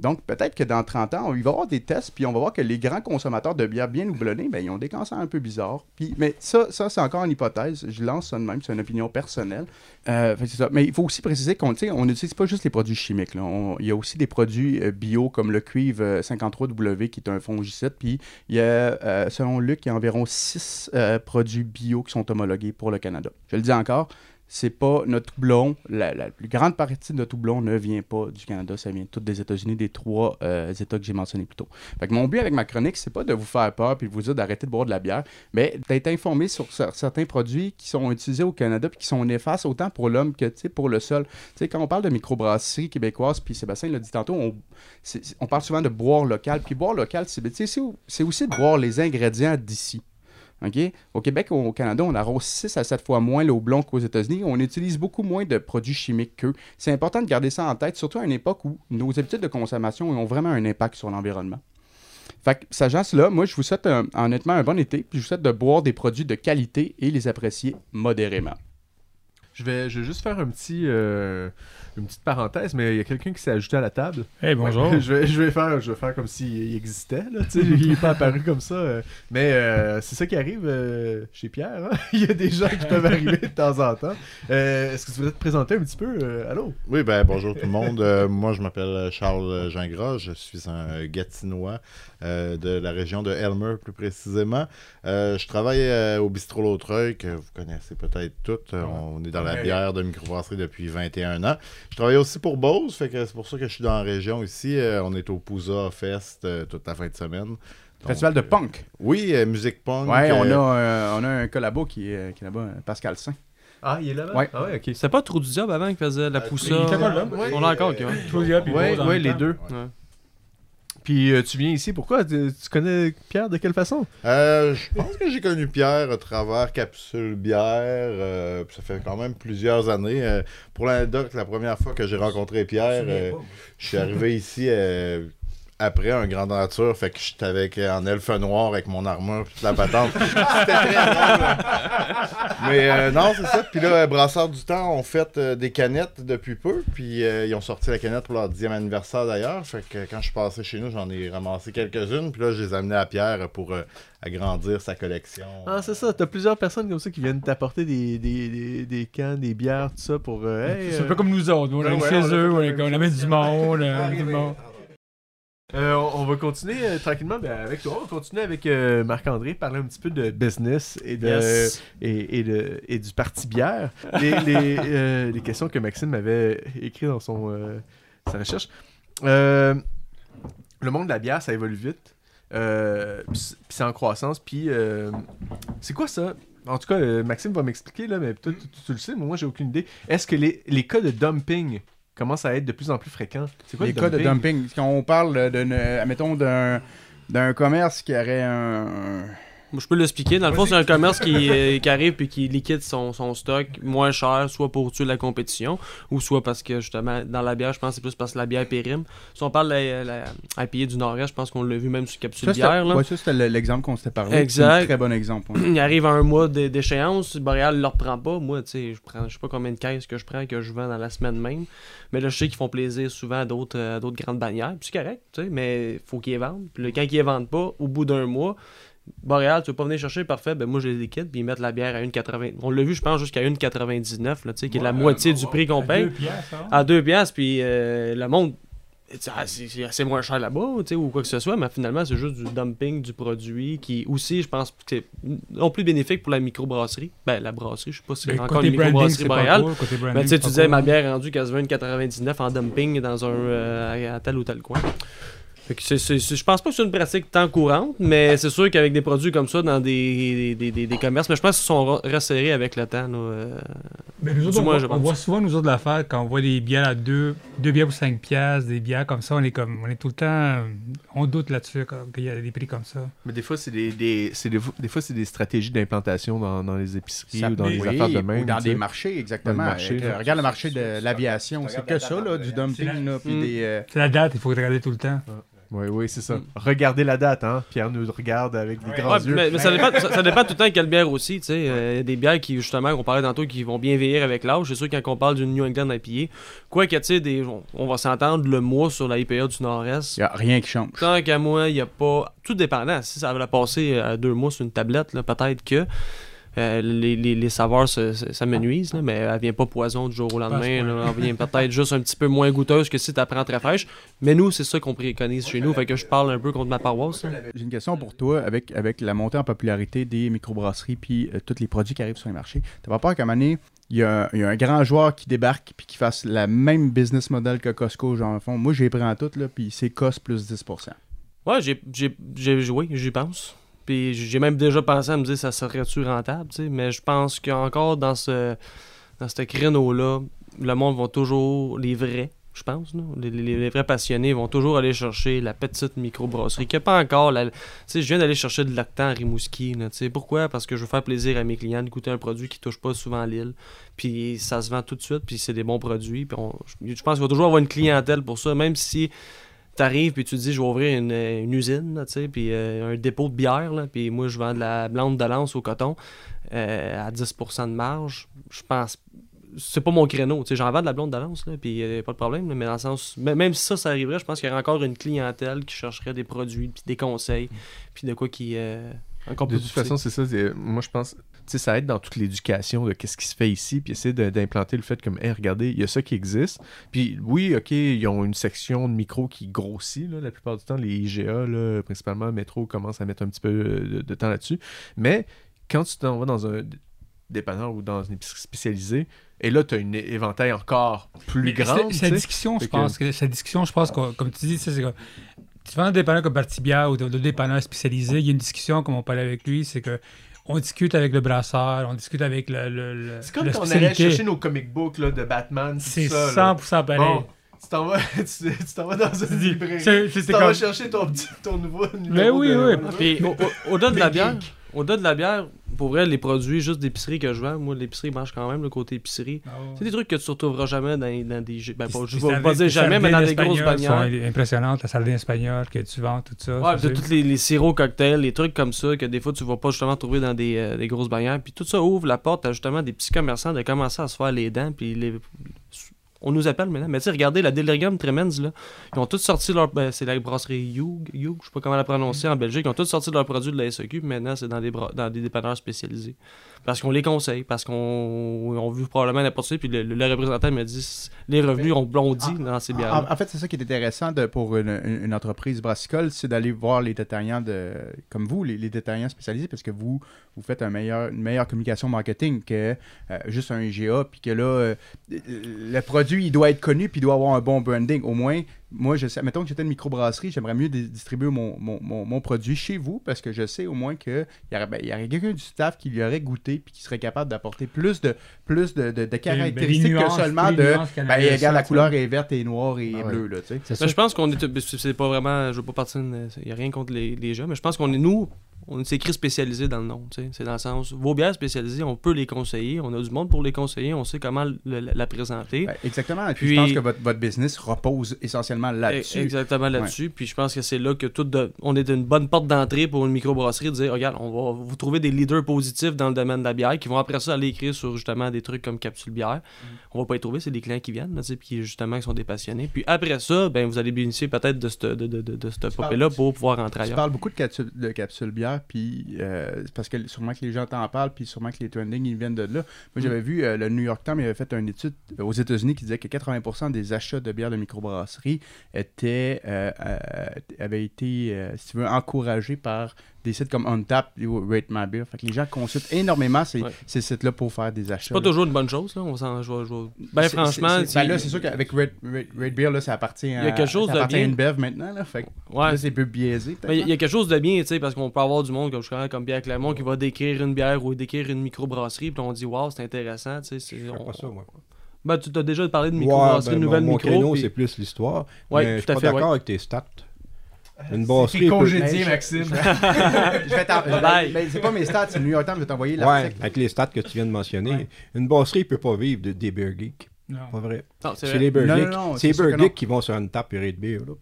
Donc, peut-être que dans 30 ans, il va y avoir des tests, puis on va voir que les grands consommateurs de bière bien houblonnée, ben, ils ont des cancers un peu bizarres. Mais ça, ça c'est encore une hypothèse. Je lance ça de même, c'est une opinion personnelle. Euh. Mais il faut aussi préciser qu'on on n'utilise pas juste les produits chimiques. il y a aussi des produits euh, bio comme le cuivre euh, 53W qui est un fongicide. Puis il y a, euh, selon Luc, il y a environ 6 produits bio qui sont homologués pour le Canada. Je le dis encore, c'est pas notre houblon. La, la plus grande partie de notre houblon ne vient pas du Canada, ça vient toutes des États-Unis, des trois euh, États que j'ai mentionnés plus tôt. Que mon but avec ma chronique, c'est pas de vous faire peur puis de vous dire d'arrêter de boire de la bière, mais d'être informé sur cer- certains produits qui sont utilisés au Canada puis qui sont néfastes autant pour l'homme que pour le sol. Tu sais, quand on parle de microbrasserie québécoise, puis Sébastien l'a dit tantôt, on, on parle souvent de boire local. Puis boire local, c'est aussi de boire les ingrédients d'ici. Au Québec, au Canada, on arrose 6 à 7 fois moins le houblon qu'aux États-Unis. On utilise beaucoup moins de produits chimiques qu'eux. C'est important de garder ça en tête, surtout à une époque où nos habitudes de consommation ont vraiment un impact sur l'environnement. Fait que, sachant cela, moi, je vous souhaite un- honnêtement un bon été, puis je vous souhaite de boire des produits de qualité et les apprécier modérément. Je vais, je vais juste faire un petit, euh, une petite parenthèse, mais il y a quelqu'un qui s'est ajouté à la table. Hey, bonjour. (laughs) je, vais, je, vais faire, je vais faire comme s'il existait, là, tu sais, il n'est pas apparu comme ça. euh. mais euh, c'est ça qui arrive euh, chez Pierre. hein. (laughs) il y a des gens qui peuvent arriver de temps en temps. Euh, Est-ce que tu voudrais te présenter un petit peu euh, Allô? Oui, ben bonjour tout le monde. Euh, moi, je m'appelle Charles Gingras. Je suis un Gatinois euh, de la région de Elmer, plus précisément. Euh, je travaille euh, au bistrot Lautreuil, que vous connaissez peut-être toutes. Euh, On est dans la bière de microbrasserie depuis 21 ans. Je travaille aussi pour Bose, fait que c'est pour ça que je suis dans la région ici. Euh, on est au Pouza Fest euh, toute la fin de semaine. Donc, Festival de punk. Oui, euh, musique punk. Ouais, on a, euh, euh, on a un collabo qui est, qui est là-bas, euh, Pascal Saint. Ah, il est là-bas? Ouais. Ah ouais, ok. C'était pas trop du diable avant qui faisait la Euh, poussa? il était pas là. Ouais. On l'a encore, ok, ouais, même les deux. Ouais. Puis euh, tu viens ici, pourquoi? Tu, tu connais Pierre de quelle façon? Euh, je pense que j'ai connu Pierre à travers Capsule Bière. euh, ça fait quand même plusieurs années. Euh, pour l'anecdote, la première fois que j'ai rencontré Pierre, euh, je suis arrivé ici euh, après un grand nature. Fait que j'étais avec euh, en elfe noir avec mon armure toute la patente. (laughs) C'était très drôle. Mais euh, non, c'est ça. Puis là, Brasseur du Temps ont fait euh, des canettes depuis peu. Puis euh, ils ont sorti la canette pour leur dixième anniversaire d'ailleurs. Fait que quand je suis passé chez nous, j'en ai ramassé quelques-unes. Puis là, je les ai amenées à Pierre pour euh, agrandir sa collection. Ah, c'est ça, t'as plusieurs personnes comme ça qui viennent t'apporter des, des, des, des cans, des bières, tout ça pour. euh, hey, C'est un peu comme nous autres. On Ouais, arrive ouais, chez on eux, on amène du monde. (laughs) euh, on, on va continuer euh, tranquillement ben, avec toi. On va continuer avec euh, Marc-André, parler un petit peu de business et, de, Yes. et, et, de, et du parti bière. Les, les, (laughs) les questions que Maxime m'avait écrites dans son, sa recherche. Le monde de la bière, ça évolue vite. Puis c'est- en croissance. Puis c'est quoi ça? En tout cas, Maxime va m'expliquer, là, mais toi, tu, tu- tu le sais, mais moi, j'ai aucune idée. Est-ce que les, les cas de dumping commencent à être de plus en plus fréquents? C'est quoi les le cas de dumping? Quand on parle, de, d'un commerce qui aurait un, je peux l'expliquer. Dans le fond, c'est un commerce qui, euh, qui arrive puis qui liquide son, son stock moins cher, soit pour tuer la compétition, ou soit parce que, justement, dans la bière, je pense que c'est plus parce que la bière périme. Si on parle de la, la IPA du Nord-Est, je pense qu'on l'a vu même sur Capsule Ça, Bière. Là. ouais, ça, c'était le- l'exemple qu'on s'était parlé. Exact. C'est un très bon exemple. ouais. Il arrive à un mois d'é- d'échéance, Boréal ne le reprend pas. Moi, tu sais, je prends, je sais pas combien de caisses que je prends, que je vends dans la semaine même. Mais là, je sais qu'ils font plaisir souvent à d'autres euh, grandes bannières. C'est correct, tu sais, mais faut qu'ils les vendent. Puis là, quand ils les vendent pas, au bout d'un mois, Boréal, tu veux pas venir chercher, parfait, ben moi je les liquide, puis ils mettent la bière à 1,80. On l'a vu, je pense, jusqu'à 1,99, là, tu sais, qui est la moitié du prix qu'on paye. À 2 piastres, puis euh, le monde. ah, C'est c'est assez moins cher là-bas, tu sais, ou quoi que ce soit, mais finalement, c'est juste du dumping du produit qui, aussi, je pense, que c'est non plus bénéfique pour la microbrasserie. Ben, la brasserie, je sais pas si c'est Mais encore une microbrasserie c'est boréale. Mais tu sais, c'est tu disais, ma bière est rendue quasiment 1,99 en dumping dans un, euh, à tel ou tel coin. Je pense pas que c'est une pratique tant courante, mais c'est sûr qu'avec des produits comme ça dans des, des, des- des commerces, mais je pense qu'ils sont re- resserrés avec le temps. là, euh. Mais nous on, moins, voit- je on pense. voit souvent, nous autres, l'affaire, quand on voit des bières à 2 deux, bières pour 5 piastres, des bières comme ça, on est comme, on est tout le temps, on doute là-dessus, comme, qu'il y a des prix comme ça. Mais des fois, c'est des, des, c'est des, des fois, c'est des stratégies d'implantation dans, dans les épiceries Ça- ou dans les oui, affaires de même. Ou dans des sais. marchés, exactement. Dans le marché, Avec, là. regarde le marché de l'aviation. C'est que ça, là, du dumping, là, puis des... euh, C'est la date, il faut regarder tout le temps. Oui, oui, c'est ça. Mm. Regardez la date, hein. Pierre nous regarde avec des grands Ouais, yeux. mais, mais ça, dépend, ça, ça dépend tout le temps quelle bière aussi. tu sais. Euh, Il y a des bières qui, justement, qu'on parlait tantôt, qui vont bien vieillir avec l'âge. C'est sûr, quand on parle d'une New England IPA, quoi que, tu sais, des- on, on va s'entendre le mois sur la IPA du Nord-Est. Il n'y a rien qui change. Tant qu'à moi, il n'y a pas. Tout dépendant. Si ça avait passé à deux mois sur une tablette, là, peut-être que. Euh, les, les, les saveurs se- se- s'amenuisent, là, mais elle vient pas poison du jour au lendemain. là. elle vient peut-être juste un petit peu moins goûteuse que si tu prends très fraîche. Mais nous, c'est ça qu'on préconise chez nous. Fait que je parle un peu contre ma paroisse. J'ai une question pour toi. Avec, avec la montée en popularité des microbrasseries puis euh, tous les produits qui arrivent sur les marchés, t'as pas peur qu'à un moment donné, il y, a un- il y a un grand joueur qui débarque puis qui fasse la même business model que Costco, genre, en fond. Moi, j'ai pris en tout, là, puis c'est Cos plus 10%. Ouais, j'ai, j'ai, j'ai joué, j'y pense. J'ai même déjà pensé à me dire ça serait-tu rentable. Mais je pense qu'encore dans ce, dans ce créneau-là, le monde va toujours, les vrais, je pense, les, les- vrais passionnés vont toujours aller chercher la petite microbrasserie qui n'a pas encore. Tu sais, je viens d'aller chercher de lactant à Rimouski, tu sais. Pourquoi? Parce que je veux faire plaisir à mes clients de goûter un produit qui touche pas souvent l'île. Puis ça se vend tout de suite, puis c'est des bons produits. Je pense qu'il va toujours avoir une clientèle pour ça, même si t'arrives puis tu te dis je vais ouvrir une, une usine là, puis euh, un dépôt de bière là, puis moi je vends de la blonde de lance au coton euh, à 10% de marge. Je pense c'est pas mon créneau tu sais j'en vends de la blonde de lance là puis euh, pas de problème là, mais dans le sens même si ça ça arriverait je pense qu'il y aurait encore une clientèle qui chercherait des produits puis des conseils puis de quoi qui euh, De plus toute façon, c'est ça. Moi, je pense, tu sais, ça aide dans toute l'éducation de qu'est-ce qui se fait ici, puis essayer d'implanter le fait comme, hey, regardez, il y a ça qui existe. Puis oui, ok, ils ont une section de micro qui grossit, là, la plupart du temps, les IGA, là, principalement, Métro, commencent à mettre un petit peu de, de temps là-dessus. Mais quand tu t'en vas dans un dépanneur ou dans une épicerie spécialisée, et là, tu as une éventail encore plus la sais. discussion, je pense. Que... Cette discussion, je pense, que, comme tu dis, ça, c'est tu vends un dépanneur comme Bartibia ou de, de dépanneur spécialisé, il y a une discussion, comme on parlait avec lui, c'est que on discute avec le brasseur, on discute avec le, le, le- C'est comme quand on allait chercher nos comic books là, de Batman. C'est ça, là. 100% pareil. Bon, tu t'en vas, (laughs) tu tu t'en vas dans une librairie. Tu t'en vas chercher ton, petit- ton nouveau numéro Mais oui, de- oui. Puis au- au- au-delà de la bière. Au-delà de la bière, pour vrai, les produits juste d'épicerie que je vends, moi l'épicerie marche quand même le côté épicerie. Ah. C'est des trucs que tu retrouveras jamais dans, dans des. Ben, pas, je Les vais pas dire jamais, mais dans des grosses sont impressionnantes, la sardine espagnole que tu vends, tout ça. Ouais, c'est- tous les, les sirops cocktails, les trucs comme ça que des fois tu vas pas justement trouver dans des, euh, des grosses bannières. Puis tout ça ouvre la porte à justement des petits commerçants de commencer à se faire les dents. Puis les... on nous appelle maintenant. Mais tu sais, regardez la Delirium Tremens, là. Ils ont tous sorti leur. ben, c'est la brasserie Youg, Youg, je sais pas comment la prononcer en Belgique. Ils ont tous sorti leurs produits de la SEQ. Maintenant, c'est dans des, dans des dépanneurs spécialisés. Parce qu'on les conseille, parce qu'on on vu probablement n'importe quoi. Puis le, le- le représentant m'a dit les revenus ont blondi dans ces bières. En, en fait, c'est ça qui est intéressant de- pour une, une- une entreprise brassicole, c'est d'aller voir les détaillants de, comme vous, les, les détaillants spécialisés, parce que vous, vous faites un meilleur, une meilleure communication marketing que euh, juste un IGA, puis que là, euh, le produit, il doit être connu, puis il doit avoir un bon branding. Au moins, moi, je sais, mettons que j'étais une microbrasserie, j'aimerais mieux di- distribuer mon, mon, mon- mon produit chez vous, parce que je sais au moins qu'il y aurait, ben, il y aurait quelqu'un du staff qui l'y aurait goûté, puis qui serait capable d'apporter plus de, plus de, de- de caractéristiques ben, nuances, que seulement de Ben, regarde, la ça, couleur est verte et noire et Ah ouais. bleue, là, tu sais. Ça. je pense qu'on est. c'est- C'est pas vraiment. Je veux pas partir. Il n'y a rien contre les, les gens, mais je pense qu'on est. Nous, on c'est écrit spécialisé dans le nom. tu. C'est dans le sens, vos bières spécialisées, on peut les conseiller. On a du monde pour les conseiller. On sait comment le- la, la présenter. Ben, exactement. Et puis, Puis- je pense que votre, votre business repose essentiellement là-dessus. E- Exactement là-dessus. Puis je pense que c'est là que tout de- on est une bonne porte d'entrée pour une microbrasserie de dire regarde, on va vous trouver des leaders positifs dans le domaine de la bière qui vont après ça aller écrire sur justement des trucs comme capsule bière. Mm. On va pas y trouver, c'est des clients qui viennent, là, tu puis justement qui sont des passionnés. Puis après ça, ben vous allez bénéficier peut-être de cette de, de, de, de cette popée-là pour pouvoir rentrer Tu ailleurs. parles beaucoup de capsules de capsule bière, puis euh, parce que sûrement que les gens t'en parlent, puis sûrement que les trending ils viennent de là. Mm. Moi, j'avais vu euh, le New York Times il avait fait une étude euh, aux États-Unis qui disait que 80% des achats de bières de microbrasserie étaient avaient été, si tu veux, encouragés par des sites comme Untap ou Rate My Beer. Fait que les gens consultent énormément ces, Ouais. ces sites-là pour faire des achats. C'est pas toujours une bonne chose, là. On s'en, vais- Ben, C'est- franchement, c'est- ben là, c'est sûr qu'avec Red Beer, là, ça appartient à, Il y a quelque chose ça de appartient à une bev maintenant. Là, fait que ouais, c'est un peu biaisé. il y hein? a quelque chose de bien, tu sais, parce qu'on peut avoir du monde comme je connais, comme Pierre Clermont qui va décrire une bière ou décrire une microbrasserie, puis on dit waouh, c'est intéressant, tu sais. Je on- pas ça, moi. Ben, tu t'as déjà parlé de Ouais, microbrasserie, ben, de nouvelles mon, mon micro. créneau, puis- c'est plus l'histoire. Ouais, mais je tout suis pas d'accord ouais. avec tes stats. Une C'est brasserie peut... congédié, Mais- Maxime? (laughs) Je vais t'en- Bye. ben, c'est pas mes stats, c'est le New York Times, je vais t'envoyer Ouais, l'article. avec les stats que tu viens de mentionner. Ouais. Une brasserie peut pas vivre de, des beer geeks. Non. Pas vrai. Non, c'est les non, c'est geeks qui vont sur une table et de beer. Là.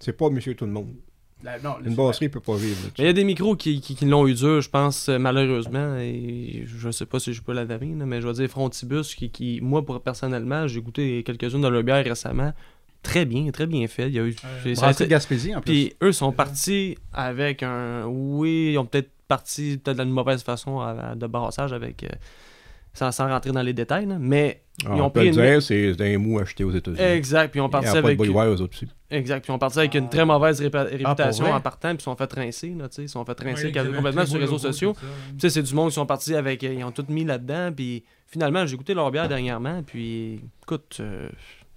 C'est pas monsieur tout le monde. La- non, Une brasserie peut pas vivre Mais il y a des micros qui, qui, qui l'ont eu dur, je pense, euh, malheureusement. Et je sais pas si je peux l'avaler, là, mais je vais dire Frontibus, qui, qui moi, pour, personnellement, j'ai goûté quelques-unes de leur bière récemment. Très bien, très bien fait. Il y a eu, j'ai- ça a Brasserie été- de Gaspésie, en plus. Puis eux sont partis avec un. Oui, ils ont peut-être parti peut-être d'une mauvaise façon à- à- de brassage avec. euh, sans, sans rentrer dans les détails, là, mais Ah, ils ont on peut pris le une- dire, c'est un mou acheté aux États-Unis. exact, puis ils ont Il parti n'y a pas de avec. Aux autres aussi. Exact, puis ils ont parti avec une très mauvaise répa- réputation en partant, puis ils sont fait rincer, là, tu sais, ils sont fait rincer Ouais, complètement sur les réseaux sociaux. hein. Tu sais, c'est du monde qui sont partis avec. euh, Ils ont tout mis là-dedans. Puis finalement, j'ai goûté leur bière dernièrement. Puis écoute, euh,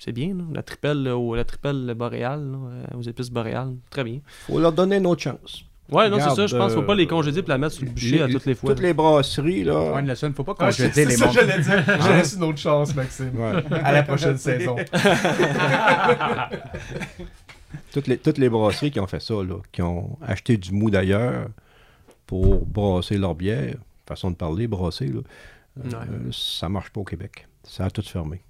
c'est bien. là. La tripelle, là, au- la tripelle boréale, là, euh, aux épices boréales. Très bien. faut leur donner une autre chance. Ouais, non, c'est Regarde, ça. Je pense qu'il faut pas euh, les congédier puis la mettre sur le bûcher à toutes les fois. Toutes les brasseries, là. Ouais, Nelson, faut pas Ah, c'est congédier ça, j'allais dire. Je laisse une autre chance, Maxime. Ouais. À la prochaine saison. (laughs) toutes, les, toutes les brasseries qui ont fait ça, là, qui ont acheté du mou d'ailleurs pour brasser leur bière, façon de parler, brasser, là, euh, ça marche pas au Québec. Ça a tout fermé.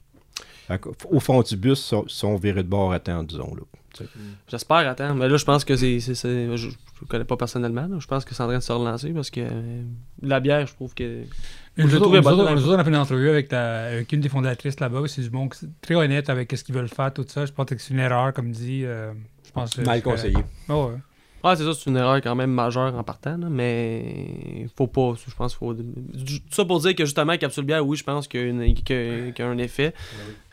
Au fond du bus, sont, sont virés de bord à temps, disons. Là. J'espère, attends. Mais là, je pense que c'est. c'est- c'est- Je, je connais pas personnellement. là. Je pense que c'est en train de se relancer parce que euh, la bière, je trouve que. Mais Nous Je autres, trouvais nous bonne, autres- la- nous autres, on a fait une entrevue avec, la- avec une des fondatrices là-bas. C'est du monde qui- très honnête avec ce qu'ils veulent faire, tout ça. Je pense que c'est une erreur, comme dit. euh, je pense que- Mal que- conseillé. Ah ouais. Ah, c'est ça, c'est une erreur quand même majeure en partant, là, mais faut pas, je pense faut... Tout ça pour dire que justement, Capsule Bière, oui, je pense qu'il y a, une- y a- qu'il y a un effet,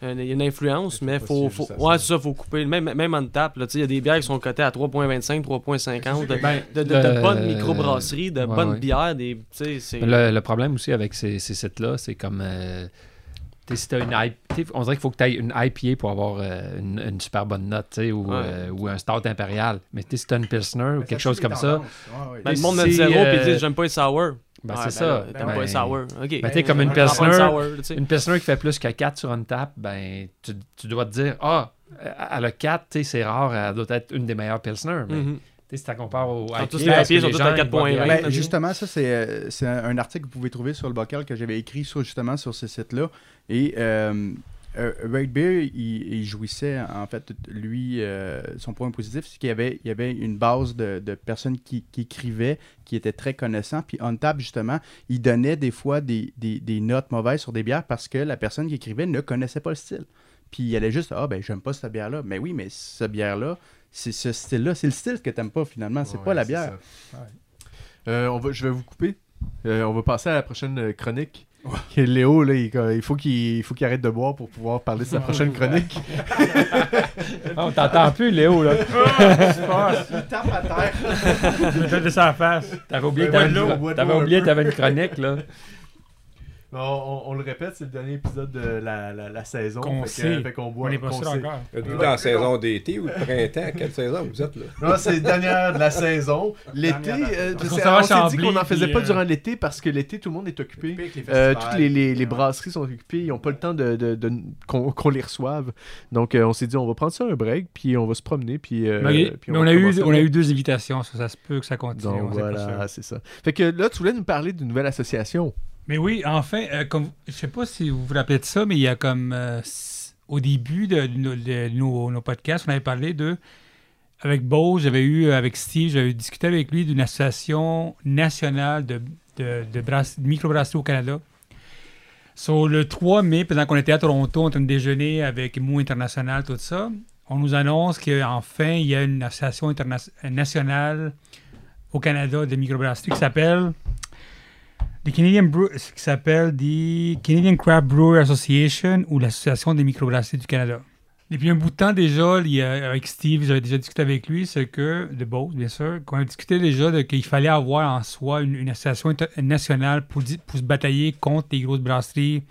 y a une influence, mais faut faut... ouais, ça. c'est ça, faut couper, même, même en tape, là, tu sais, il y a des bières qui sont cotées à 3.25, 3.50, de, Ben, de, de- de bonnes microbrasseries, de ouais, bonnes bières, des... Tu sais, c'est... Le, le problème aussi avec ces, ces sites-là, c'est comme. euh, si t'as une I- tu sais, on dirait qu'il faut que tu aies une IPA pour avoir euh, une, une super bonne note, tu ou, Ouais. euh, ou un Stout impérial. Mais tu sais, si t'as une Pilsner ou quelque chose comme ça, Ben, le monde met zéro, puis ils euh, disent, j'aime pas les sour. ben, Ouais, c'est ben ça. là, T'aimes Ben, pas les sour, ok. ben, t'es comme une Pilsner. tu. Une Pilsner qui fait plus que 4 sur une tap, ben, tu, tu dois te dire, ah, elle a 4, tu sais, c'est rare, elle doit être une des meilleures Pilsner. Mais tu sais, si tu compares au tous IPA, les IPA sont tous à ils 4.20. boivent bien. Ben, Ben, justement, ça, c'est c'est un un article que vous pouvez trouver sur le bocal que j'avais écrit sur, justement sur ce site-là. Et euh, euh, Red Beer, il, il jouissait, en fait, lui, euh, son point positif, c'est qu'il y avait, il y avait une base de, de personnes qui, qui écrivaient, qui étaient très connaissants. Puis on table, justement, il donnait des fois des, des- des notes mauvaises sur des bières parce que la personne qui écrivait ne connaissait pas le style. Puis il allait juste, ah ben j'aime pas cette bière-là. Mais oui, mais cette bière-là, c'est ce style-là. C'est le style que t'aimes pas finalement, c'est Ouais, pas la bière. Euh, on va, je vais vous couper. Euh, on va passer à la prochaine euh, chronique. Et Léo, là, il, il faut qu'il il faut qu'il arrête de boire pour pouvoir parler de sa prochaine chronique. (laughs) Ah, on t'entend plus, Léo, là. Il tape à terre. Je vais te laisser la face. T'avais oublié, que t'avais une chronique, là. On, on- on le répète, c'est le dernier épisode de la, la, la saison. Qu'on fait que- sait. fait qu'on On n'est pas sûr encore. Êtes-vous dans la saison d'été ou de printemps? Quelle saison vous êtes là? Non, c'est la dernière de la saison. L'été, euh, on s'est dit qu'on n'en faisait pas euh, durant l'été parce que l'été, tout le monde est occupé. Les Euh, toutes les, les, les ouais. brasseries sont occupées, ils n'ont pas le temps de, de- de- qu'on qu'on les reçoive. Donc, euh, on s'est dit, on va prendre ça un break, puis on va se promener, puis. euh, Mais, puis mais va on, a eu, on a eu deux invitations, ça, ça se peut que ça continue. Donc voilà, c'est ça. Fait que là, tu voulais nous parler d'une nouvelle association. Mais oui, enfin, euh, comme, je sais pas si vous vous rappelez de ça, mais il y a comme euh, au début de, de nos- podcasts, on avait parlé de avec Beau, j'avais eu avec Steve, j'avais discuté avec lui d'une association nationale de, de, de, brasse- de microbrasseries au Canada. Sur le 3 mai, pendant qu'on était à Toronto, en train de déjeuner avec Mou International, tout ça, on nous annonce qu'enfin, il y a une association nationale au Canada de microbrasserie qui s'appelle Canadian Brew- qui s'appelle the Canadian Craft Brewer Association ou l'Association des microbrasseries du Canada. Depuis un bout de temps déjà, il y a- avec Steve, j'avais déjà discuté avec lui, c'est que, de Beauce, bien sûr, qu'on a discuté déjà qu'il fallait avoir en soi une, association nationale pour, pour se batailler contre les grosses brasseries,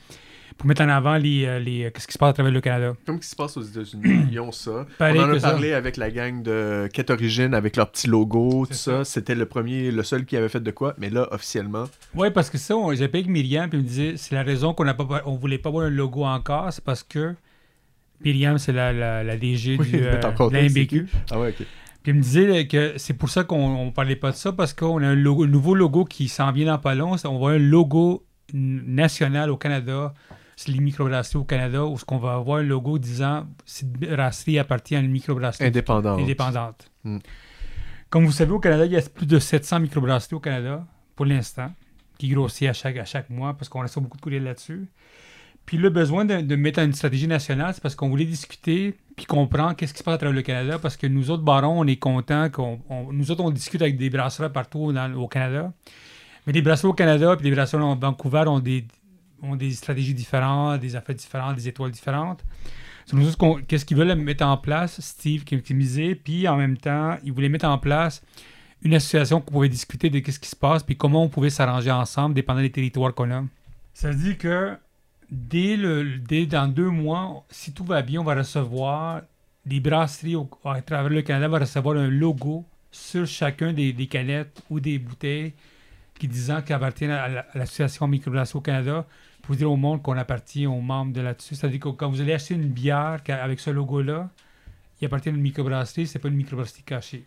pour mettre en avant les, euh, les, euh, qu'est-ce qui se passe à travers le Canada. (clears throat) Comme ce qui se passe aux États-Unis, (clears throat) ils ont ça. Pareil on en a ça. parlé avec la gang de Quête Origine, avec leur petit logo, tout ça. C'était le premier, le seul qui avait fait de quoi. Mais là, officiellement, Oui, parce que ça, on- j'ai payé avec Myriam, puis il me disait, c'est la raison qu'on n'a pas, on voulait pas avoir un logo encore, c'est parce que Myriam, c'est la, la, la DG Oui, du, euh, de la MBQ. ah ouais, ok. Puis il me disait que c'est pour ça qu'on ne parlait pas de ça, parce qu'on a un, logo- un nouveau logo qui s'en vient dans pas long. On avoir un logo national au Canada, c'est les microbrasseries au Canada, où ce qu'on va avoir un logo disant cette brasserie appartient à une microbrasserie Indépendante. indépendante. Hmm. Comme vous savez, au Canada, il y a plus de 700 microbrasseries au Canada, pour l'instant, qui grossit à chaque, à chaque mois, parce qu'on reçoit beaucoup de courriels là-dessus. Puis le besoin de, de mettre une stratégie nationale, c'est parce qu'on voulait discuter puis comprendre qu'est-ce qui se passe à travers le Canada, parce que nous autres, barons, on est contents, qu'on, on- nous autres, on discute avec des brasseurs partout dans- au Canada. Mais les brasseurs au Canada puis les brasseurs en Vancouver ont des, ont des stratégies différentes, des affaires différentes, des étoiles différentes. C'est nous qu'est-ce qu'ils veulent mettre en place, Steve qui, disait, puis en même temps, ils voulaient mettre en place une association qu'on pouvait discuter de qu'est-ce qui se passe, puis comment on pouvait s'arranger ensemble, dépendant des territoires qu'on a. Ça veut dire que dès, le, dès dans deux mois, si tout va bien, on va recevoir les brasseries au- à travers le Canada vont recevoir un logo sur chacun des, des canettes ou des bouteilles qui disant qu'ils appartiennent à l'association Microbrasserie au Canada pour dire au monde qu'on appartient aux membres de là-dessus. C'est-à-dire que quand vous allez acheter une bière avec ce logo-là, il appartient à une microbrasserie, c'est pas une microbrasserie cachée.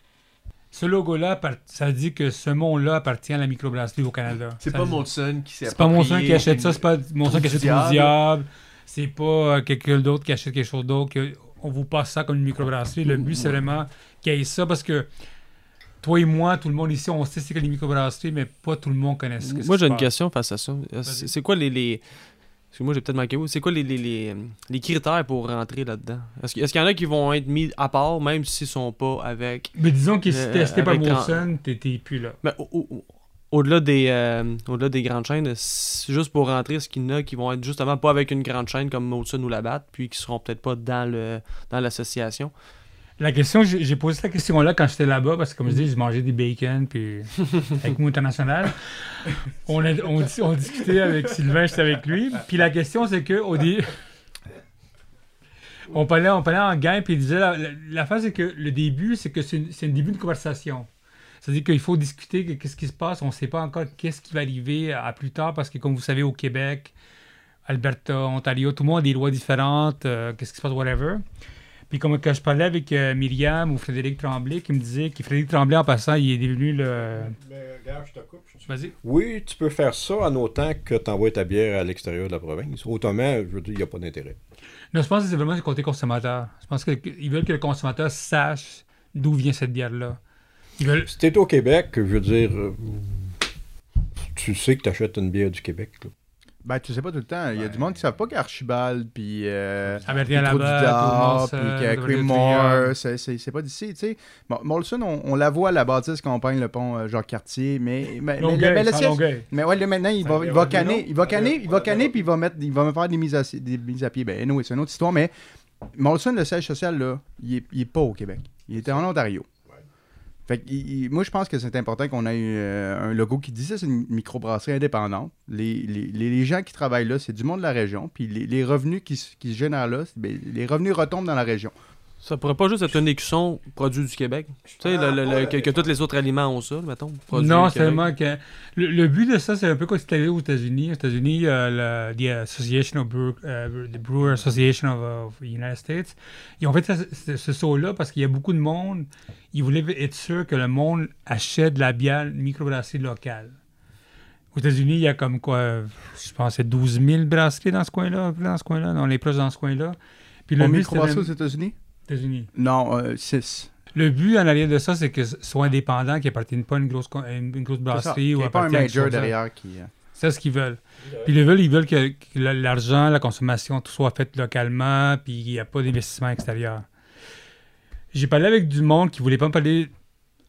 Ce logo-là, ça veut dire que ce monde-là appartient à la microbrasserie au Canada. C'est pas Molson qui s'est c'est pas mon approprié son qui achète ça, c'est pas mon son qui achète le diable. c'est pas euh, quelqu'un d'autre qui achète quelque chose d'autre. On vous passe ça comme une microbrasserie. Le but, c'est vraiment qu'il y ait ça parce que toi et moi, tout le monde ici, on sait c'est que les microbrasseries, mais pas tout le monde connaît ce que Moi, j'ai une question face à ça. Euh, C'est quoi les. les... Parce que moi, j'ai peut-être manqué où. C'est quoi les, les, les, les critères pour rentrer là-dedans? Est-ce qu'il y en a qui vont être mis à part, même s'ils sont pas avec. Mais disons que si Euh, t'es acheté par Molson, t'es plus là. Ben, au- au- au- au-delà des, euh, au-delà des grandes chaînes, juste pour rentrer, ce qu'il y en a qui vont être justement pas avec une grande chaîne comme Molson ou Labatt, puis qui seront peut-être pas dans le dans l'association? La question, j'ai posé cette question-là quand j'étais là-bas, parce que comme je dis, je mangeais des bacon, puis (laughs) avec Mou International. On, a- on, dis- on discutait avec Sylvain, j'étais avec lui. Puis la question, c'est que au dé- on, parlait, on parlait en gang, puis il disait, la, la, la phase, c'est que le début, c'est que c'est un début de conversation. C'est-à-dire qu'il faut discuter que qu'est-ce qui se passe. On ne sait pas encore qu'est-ce qui va arriver à, à plus tard, parce que comme vous savez, au Québec, Alberta, Ontario, tout le monde a des lois différentes, euh, qu'est-ce qui se passe, whatever. Puis comme quand je parlais avec euh, Myriam ou Frédéric Tremblay, qui me disait que Frédéric Tremblay, en passant, il est devenu le... Vas-y. Oui, tu peux faire ça en autant que tu envoies ta bière à l'extérieur de la province. Autrement, je veux dire, il n'y a pas d'intérêt. Non, je pense que c'est vraiment du côté consommateur. Je pense qu'ils veulent que le consommateur sache d'où vient cette bière-là. Ils veulent... Si t'es au Québec, je veux dire, euh, tu sais que tu achètes une bière du Québec. là. Ben, tu sais pas tout le temps. Il y a du monde qui ne savent pas qu'Archibald, puis. Euh, Dard, Molson, puis Creedmoor, Triangle. c'est- c'est c'est pas d'ici, tu sais. Bon, Molson, on, on la voit à la bâtisse quand on peint le pont euh, Jacques-Cartier, mais... mais, mais, Longueuil, mais le siège- Longueuil. mais ouais, là, maintenant, il va, il va canner, il va canner, il va canner, puis il va mettre, il va me faire des mises à, des mises à pied. Ben, oui, c'est une autre histoire, mais Molson, le siège social, là, il est, il est pas au Québec. Il était en Ontario. Fait moi, je pense que c'est important qu'on ait euh, un logo qui dit ça, c'est une microbrasserie indépendante. Les, les- les- gens qui travaillent là, c'est du monde de la région. Puis les, revenus qui, qui se génèrent là, ben, les revenus retombent dans la région. Ça pourrait pas juste être un écusson produit du Québec. Tu sais, le- le- le- que, que tous les autres aliments ont ça, mettons. Non, tellement que. Le, le but de ça, c'est un peu comme si tu aux États-Unis. Aux États-Unis, le- the Association of Brewer, euh, the Brewer Association of, of the United States, ils ont fait ce, ce- saut-là parce qu'il y a beaucoup de monde. Ils voulaient être sûrs que le monde achète de la bière microbrasserie locale. Aux États-Unis, il y a comme quoi, je pense, c'est 12 000 brasseries dans ce coin-là, dans ce coin-là, dans les proches dans ce coin-là. Puis Le microbrasserie aux États-Unis? États-Unis? Non, 6. Le but en arrière de ça, c'est que ce soit indépendant, qu'ils appartiennent pas à une grosse, une, une grosse brasserie ou pas un major derrière qui. euh, C'est ce qu'ils veulent. Puis ils veulent, ils veulent que, que la- l'argent, la consommation, tout soit fait localement, puis il n'y a pas d'investissement extérieur. J'ai parlé avec du monde qui voulait pas me parler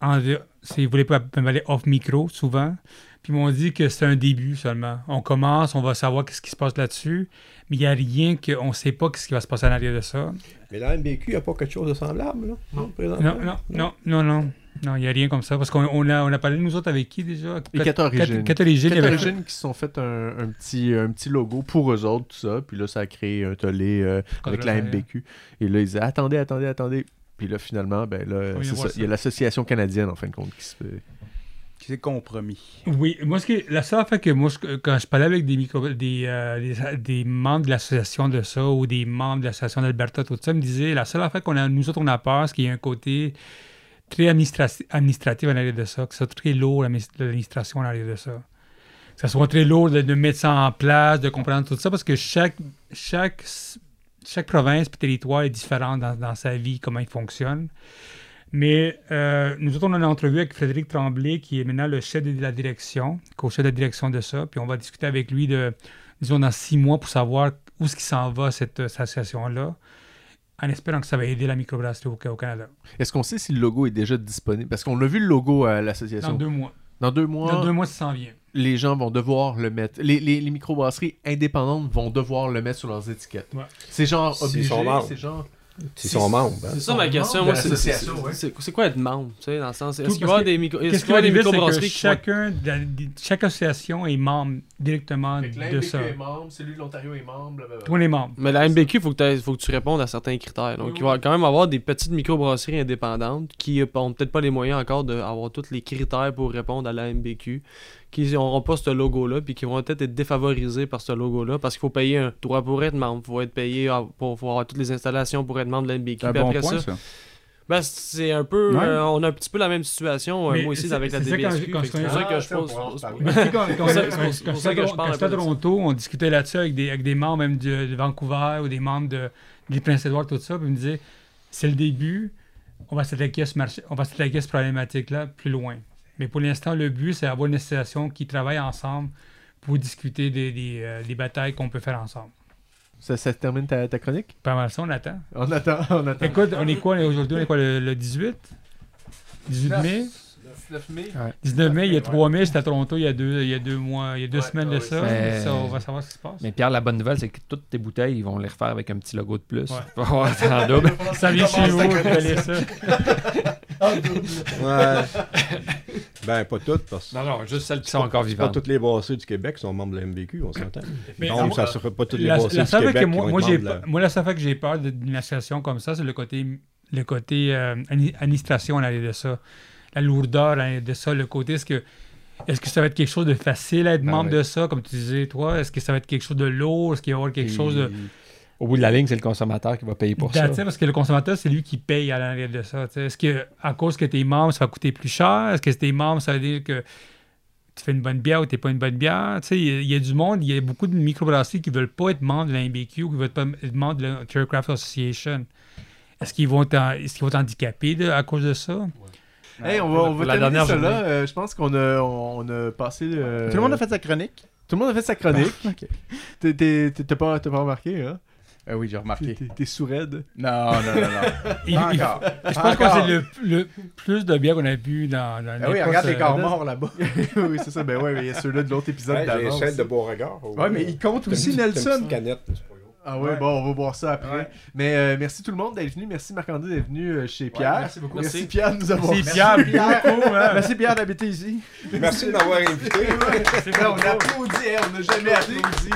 en, c'est- ils voulaient pas me parler off micro souvent. Puis ils m'ont dit que c'est un début seulement. On commence, on va savoir qu'est-ce qui se passe là-dessus, mais il n'y a rien qu'on ne sait pas ce qui va se passer en arrière de ça. Mais la MBQ, il n'y a pas quelque chose de semblable, là? Non, présentement? Non, non, non, non, non. Non, il n'y a rien comme ça. Parce qu'on on a, on a parlé, nous autres, avec qui déjà? Les quatre origines. Quatre origines. il y Quatre avait- origines qui se sont fait un, un petit, un petit logo pour eux autres, tout ça. Puis là, ça a créé un tollé euh, avec la. MBQ. Et là, ils disaient attendez, attendez, attendez. Puis là, finalement, ben là, Oui, ça. Il y a l'association canadienne, en fin de compte, qui se fait. qui s'est compromis. Oui, moi, ce qui, la seule affaire que moi, je- quand je parlais avec des, micro, des, euh, des, des membres de l'association de ça ou des membres de l'association d'Alberta, tout ça, me disaient la seule affaire qu'on a, nous autres, on a peur, c'est qu'il y a un côté très administrati- administratif en arrière de ça, que ce soit très lourd, l'adminis- l'administration en arrière de ça. Que ce soit très lourd de, de mettre ça en place, de comprendre tout ça, parce que chaque, chaque, chaque province et territoire est différent dans, dans sa vie, comment il fonctionne. Mais euh, nous autres, on a une entrevue avec Frédéric Tremblay, qui est maintenant le chef de la direction, co-chef de la direction de ça. Puis on va discuter avec lui, de, disons, dans six mois pour savoir où est-ce qu'il s'en va, cette, euh, cette association-là, en espérant que ça va aider la microbrasserie au, au Canada. Est-ce qu'on sait si le logo est déjà disponible? Parce qu'on a vu le logo à l'association. Dans deux mois. Dans deux mois, Dans deux mois, ça s'en vient. Les gens vont devoir le mettre. Les, les, les microbrasseries indépendantes vont devoir le mettre sur leurs étiquettes. Ouais. C'est genre obligé. sont membres. C'est genre. S'ils sont membres. hein. C'est ça ma question. membres Moi, c'est- l'association, c'est ouais. c'est- c'est quoi être membre tu sais, dans le sens Est-ce qu'il va y avoir des, micro, est-ce Qu'est-ce qu'il y des microbrasseries chacun, la- chaque association est membre directement de ça. est membre, celui de l'Ontario est membre. Tout le monde est membre. Mais la MBQ, il faut, que t'aies- faut que tu répondes à certains critères. Donc, Oui, il va quand même avoir des petites microbrasseries indépendantes qui n'ont peut-être pas les moyens encore d'avoir tous les critères pour répondre à la MBQ, qui n'auront pas ce logo-là, puis qui vont peut-être être défavorisés par ce logo-là, parce qu'il faut payer un droit pour être membre. Il faut être payé ah, pour, pour avoir toutes les installations pour être membre de Puis bon après point, ça, ça. ben, c'est un peu. Ouais. euh, on a un petit peu la même situation, euh, moi aussi, avec la DBSQ. C'est pour ça que je sais, quand, j'étais je parle à. Toronto, on discutait là-dessus avec des, avec des membres même de, de Vancouver ou des membres de, des Prince-Édouard, tout ça, puis ils me disaient c'est le début, on va s'attaquer à ce marché, on va s'attaquer à cette problématique-là plus loin. Mais pour l'instant, le but, c'est d'avoir une association qui travaille ensemble pour discuter des, des, euh, des batailles qu'on peut faire ensemble. Ça, ça termine ta, ta chronique? Pas mal ça, on attend. On attend. (laughs) On attend. Écoute, on est quoi aujourd'hui? On est quoi, le, le 18? 18 mai? 9 mai. 19 mai, il y a 3 mai, j'étais à Toronto il y a deux, il y a deux mois, il y a deux Ouais, semaines de ça. on va savoir ce qui se passe. Mais Pierre, la bonne nouvelle, c'est que toutes tes bouteilles, ils vont les refaire avec un petit logo de plus. En double. (laughs) Ça vient chez vous, vous allez ça. (laughs) Ouais. ben, pas toutes, parce que Non, non, juste celles qui sont encore pas vivantes. toutes les brasseries du Québec sont membres de la MBQ, on s'entend. Mais Donc, ça ne sera pas toutes les brasseries du Québec moi, pas- la- moi, la seule fois que j'ai peur d'une association comme ça, c'est le côté, le côté euh, administration en arrière de ça. La lourdeur arrière de ça, le côté, est-ce que, est-ce que ça va être quelque chose de facile à être Ben membre ouais. de ça, comme tu disais, toi? Est-ce que ça va être quelque chose de lourd? Est-ce qu'il va y avoir quelque chose de... Au bout de la ligne, c'est le consommateur qui va payer pour ça. Parce que le consommateur, c'est lui qui paye à l'arrière de ça. tu sais. Est-ce que à cause que t'es membre, ça va coûter plus cher? Est-ce que t'es membre, ça veut dire que tu fais une bonne bière ou t'es pas une bonne bière? Tu sais, Il y, a- il y a du monde, il y a beaucoup de microbrasseries qui veulent pas être membres de la MBQ ou qui veulent pas être membres de la Craft Association. Est-ce qu'ils vont être en- est-ce qu'ils vont être handicapés de- à cause de ça? Hey, on va, on va la terminer dernière ça là. journée. Euh, je pense qu'on a, on a passé. euh, Tout le monde a fait sa chronique. Tout le monde a fait sa chronique. Ok. T'es- t'es- T'as pas, t'as pas remarqué, hein? Euh, oui, j'ai remarqué. T'es- T'es sourd-raide. Non, non, non, non. (laughs) Il- Pas il- encore. Je pense que c'est le, le plus de bière qu'on a vu dans, dans Ah oui, regarde les corps morts là-bas. (laughs) oui, c'est ça. Ben ouais, mais il y a ceux-là de l'autre épisode Ouais, j'ai d'avant. aussi. de Beauregard. Ouais, mais il compte T'as une aussi une Nelson. canette, Ah ouais, Ouais. bon, on va voir ça après. Ouais. Mais euh, merci tout le monde d'être venu. Merci Marc-André d'être venu euh, chez Pierre. merci beaucoup. Merci, Merci. Pierre de nous avoir C'est Pierre, beaucoup, hein. Merci Pierre d'habiter ici. Merci de m'avoir invité. C'est vrai, on applaudit, hein, on n'a jamais applaudi.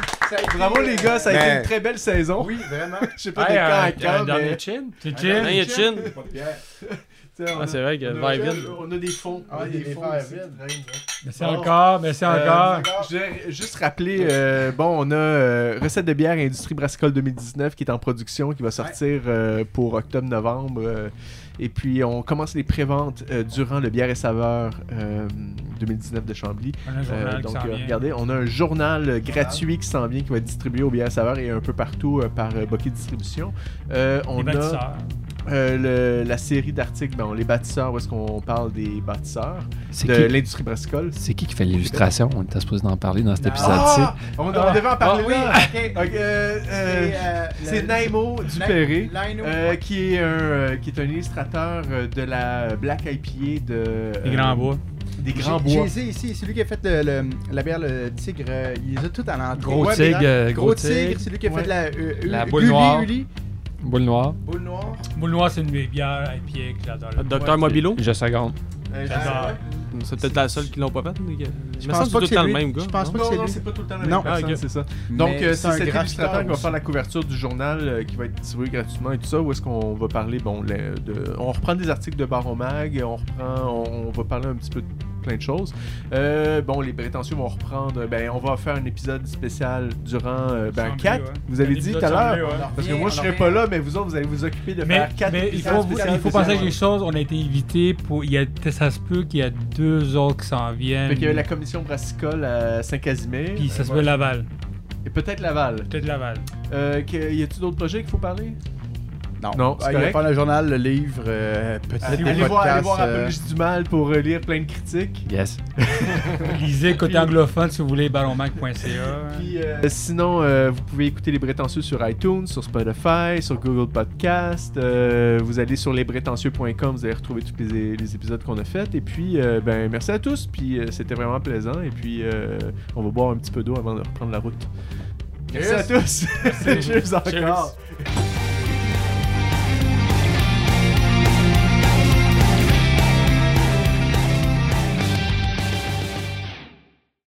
Bravo les gars, ça a été une très belle saison. Oui, vraiment. (laughs) Je sais pas Hey, de quand un- dernier chin. Un Chin. Ah, a- c'est vrai que on a, Vivin. on a des fonds. Ah, on a des. Merci Bon. encore, merci Euh, encore. je vais juste rappeler, euh, bon, on a euh, Recette de bière Industrie Brassicole 2019 qui est en production, qui va sortir euh, pour octobre-novembre. euh, et puis, on commence les préventes euh, durant le Bière et Saveur euh, 2019 de Chambly. On a un Euh, journal qui donc, euh, regardez, on a un journal gratuit qui s'en vient, qui va être distribué au Bière et Saveur et un peu partout euh, par euh, Bokeh Distribution. Euh, on Les a bâtisseurs. Euh, le- la série d'articles, ben, les bâtisseurs, où est-ce qu'on parle des bâtisseurs C'est de qui, l'industrie brassicole. c'est qui qui fait l'illustration? On était supposé en parler dans cet Non. épisode-ci. Ah! On, on devait en parler Ah oui, euh, euh, euh, c'est le- Naimo Dupéré, euh, qui, est un, euh, qui est un illustrateur de la Black IPA de... Les euh, grands bois. Des grands J'ai- bois. J'ai ici, c'est lui qui a fait le, le- la bière le tigre. il les a tout à l'entrée. Gros Ouais, tigre, Gros gros tigre, tigre. c'est lui qui a Ouais. fait la, euh, La euh, boule Gulli, noire. Uli. Boule noire. Boule noire. Boule noire, c'est une bière IPA que j'adore. Docteur Mobilo? Je seconde. Euh, J'adore. C'est peut-être la seule qui l'ont pas faite. Je pense pas que c'est tout le le même gars. Je pense non? pas que Non, c'est non, lui. c'est pas tout le temps Non. même personne, Ah, c'est ça. Donc, euh, c'est cet illustrateur qui va faire la couverture du journal, euh, qui va être distribué gratuitement et tout ça, où est-ce qu'on va parler, bon, le- de, on reprend des articles de Baron Mag, on reprend, on, on va parler un petit peu de plein de choses. Euh, bon, les prétentieux vont reprendre, ben, on va faire un épisode spécial durant, euh, ben, Chambly, 4, ouais. vous avez Un dit tout à l'heure, ouais. parce que moi, je serai pas là, mais vous autres, vous allez vous occuper de Mais, faire 4 mais il faut, il faut penser à quelque chose. On a été invité pour. Il y a, ça se peut qu'il y a deux autres qui s'en viennent. Fait qu'il y a la commission brassicole à Saint-Casimir, Puis ça se peut Laval. et peut-être Laval. Peut-être Laval. Euh, y a-t-il d'autres projets qu'il faut parler? Non, Non, c'est Ah, il va le journal, le livre, euh, peut-être Allez, des voir, allez podcasts, voir euh, Apologie du Mal pour euh, lire plein de critiques. Yes. (laughs) Lisez côté anglophone si vous voulez ballonmac.ca. Puis, euh, sinon, euh, vous pouvez écouter Les Prétentieux sur iTunes, sur Spotify, sur Google Podcast. Euh, vous allez sur lesprétentieux.com, vous allez retrouver tous les, les épisodes qu'on a faits. Et puis, euh, ben, merci à tous. Puis, euh, c'était vraiment plaisant. Et puis, euh, on va boire un petit peu d'eau avant de reprendre la route. Merci à tous. (laughs) Cheers encore. Cheers.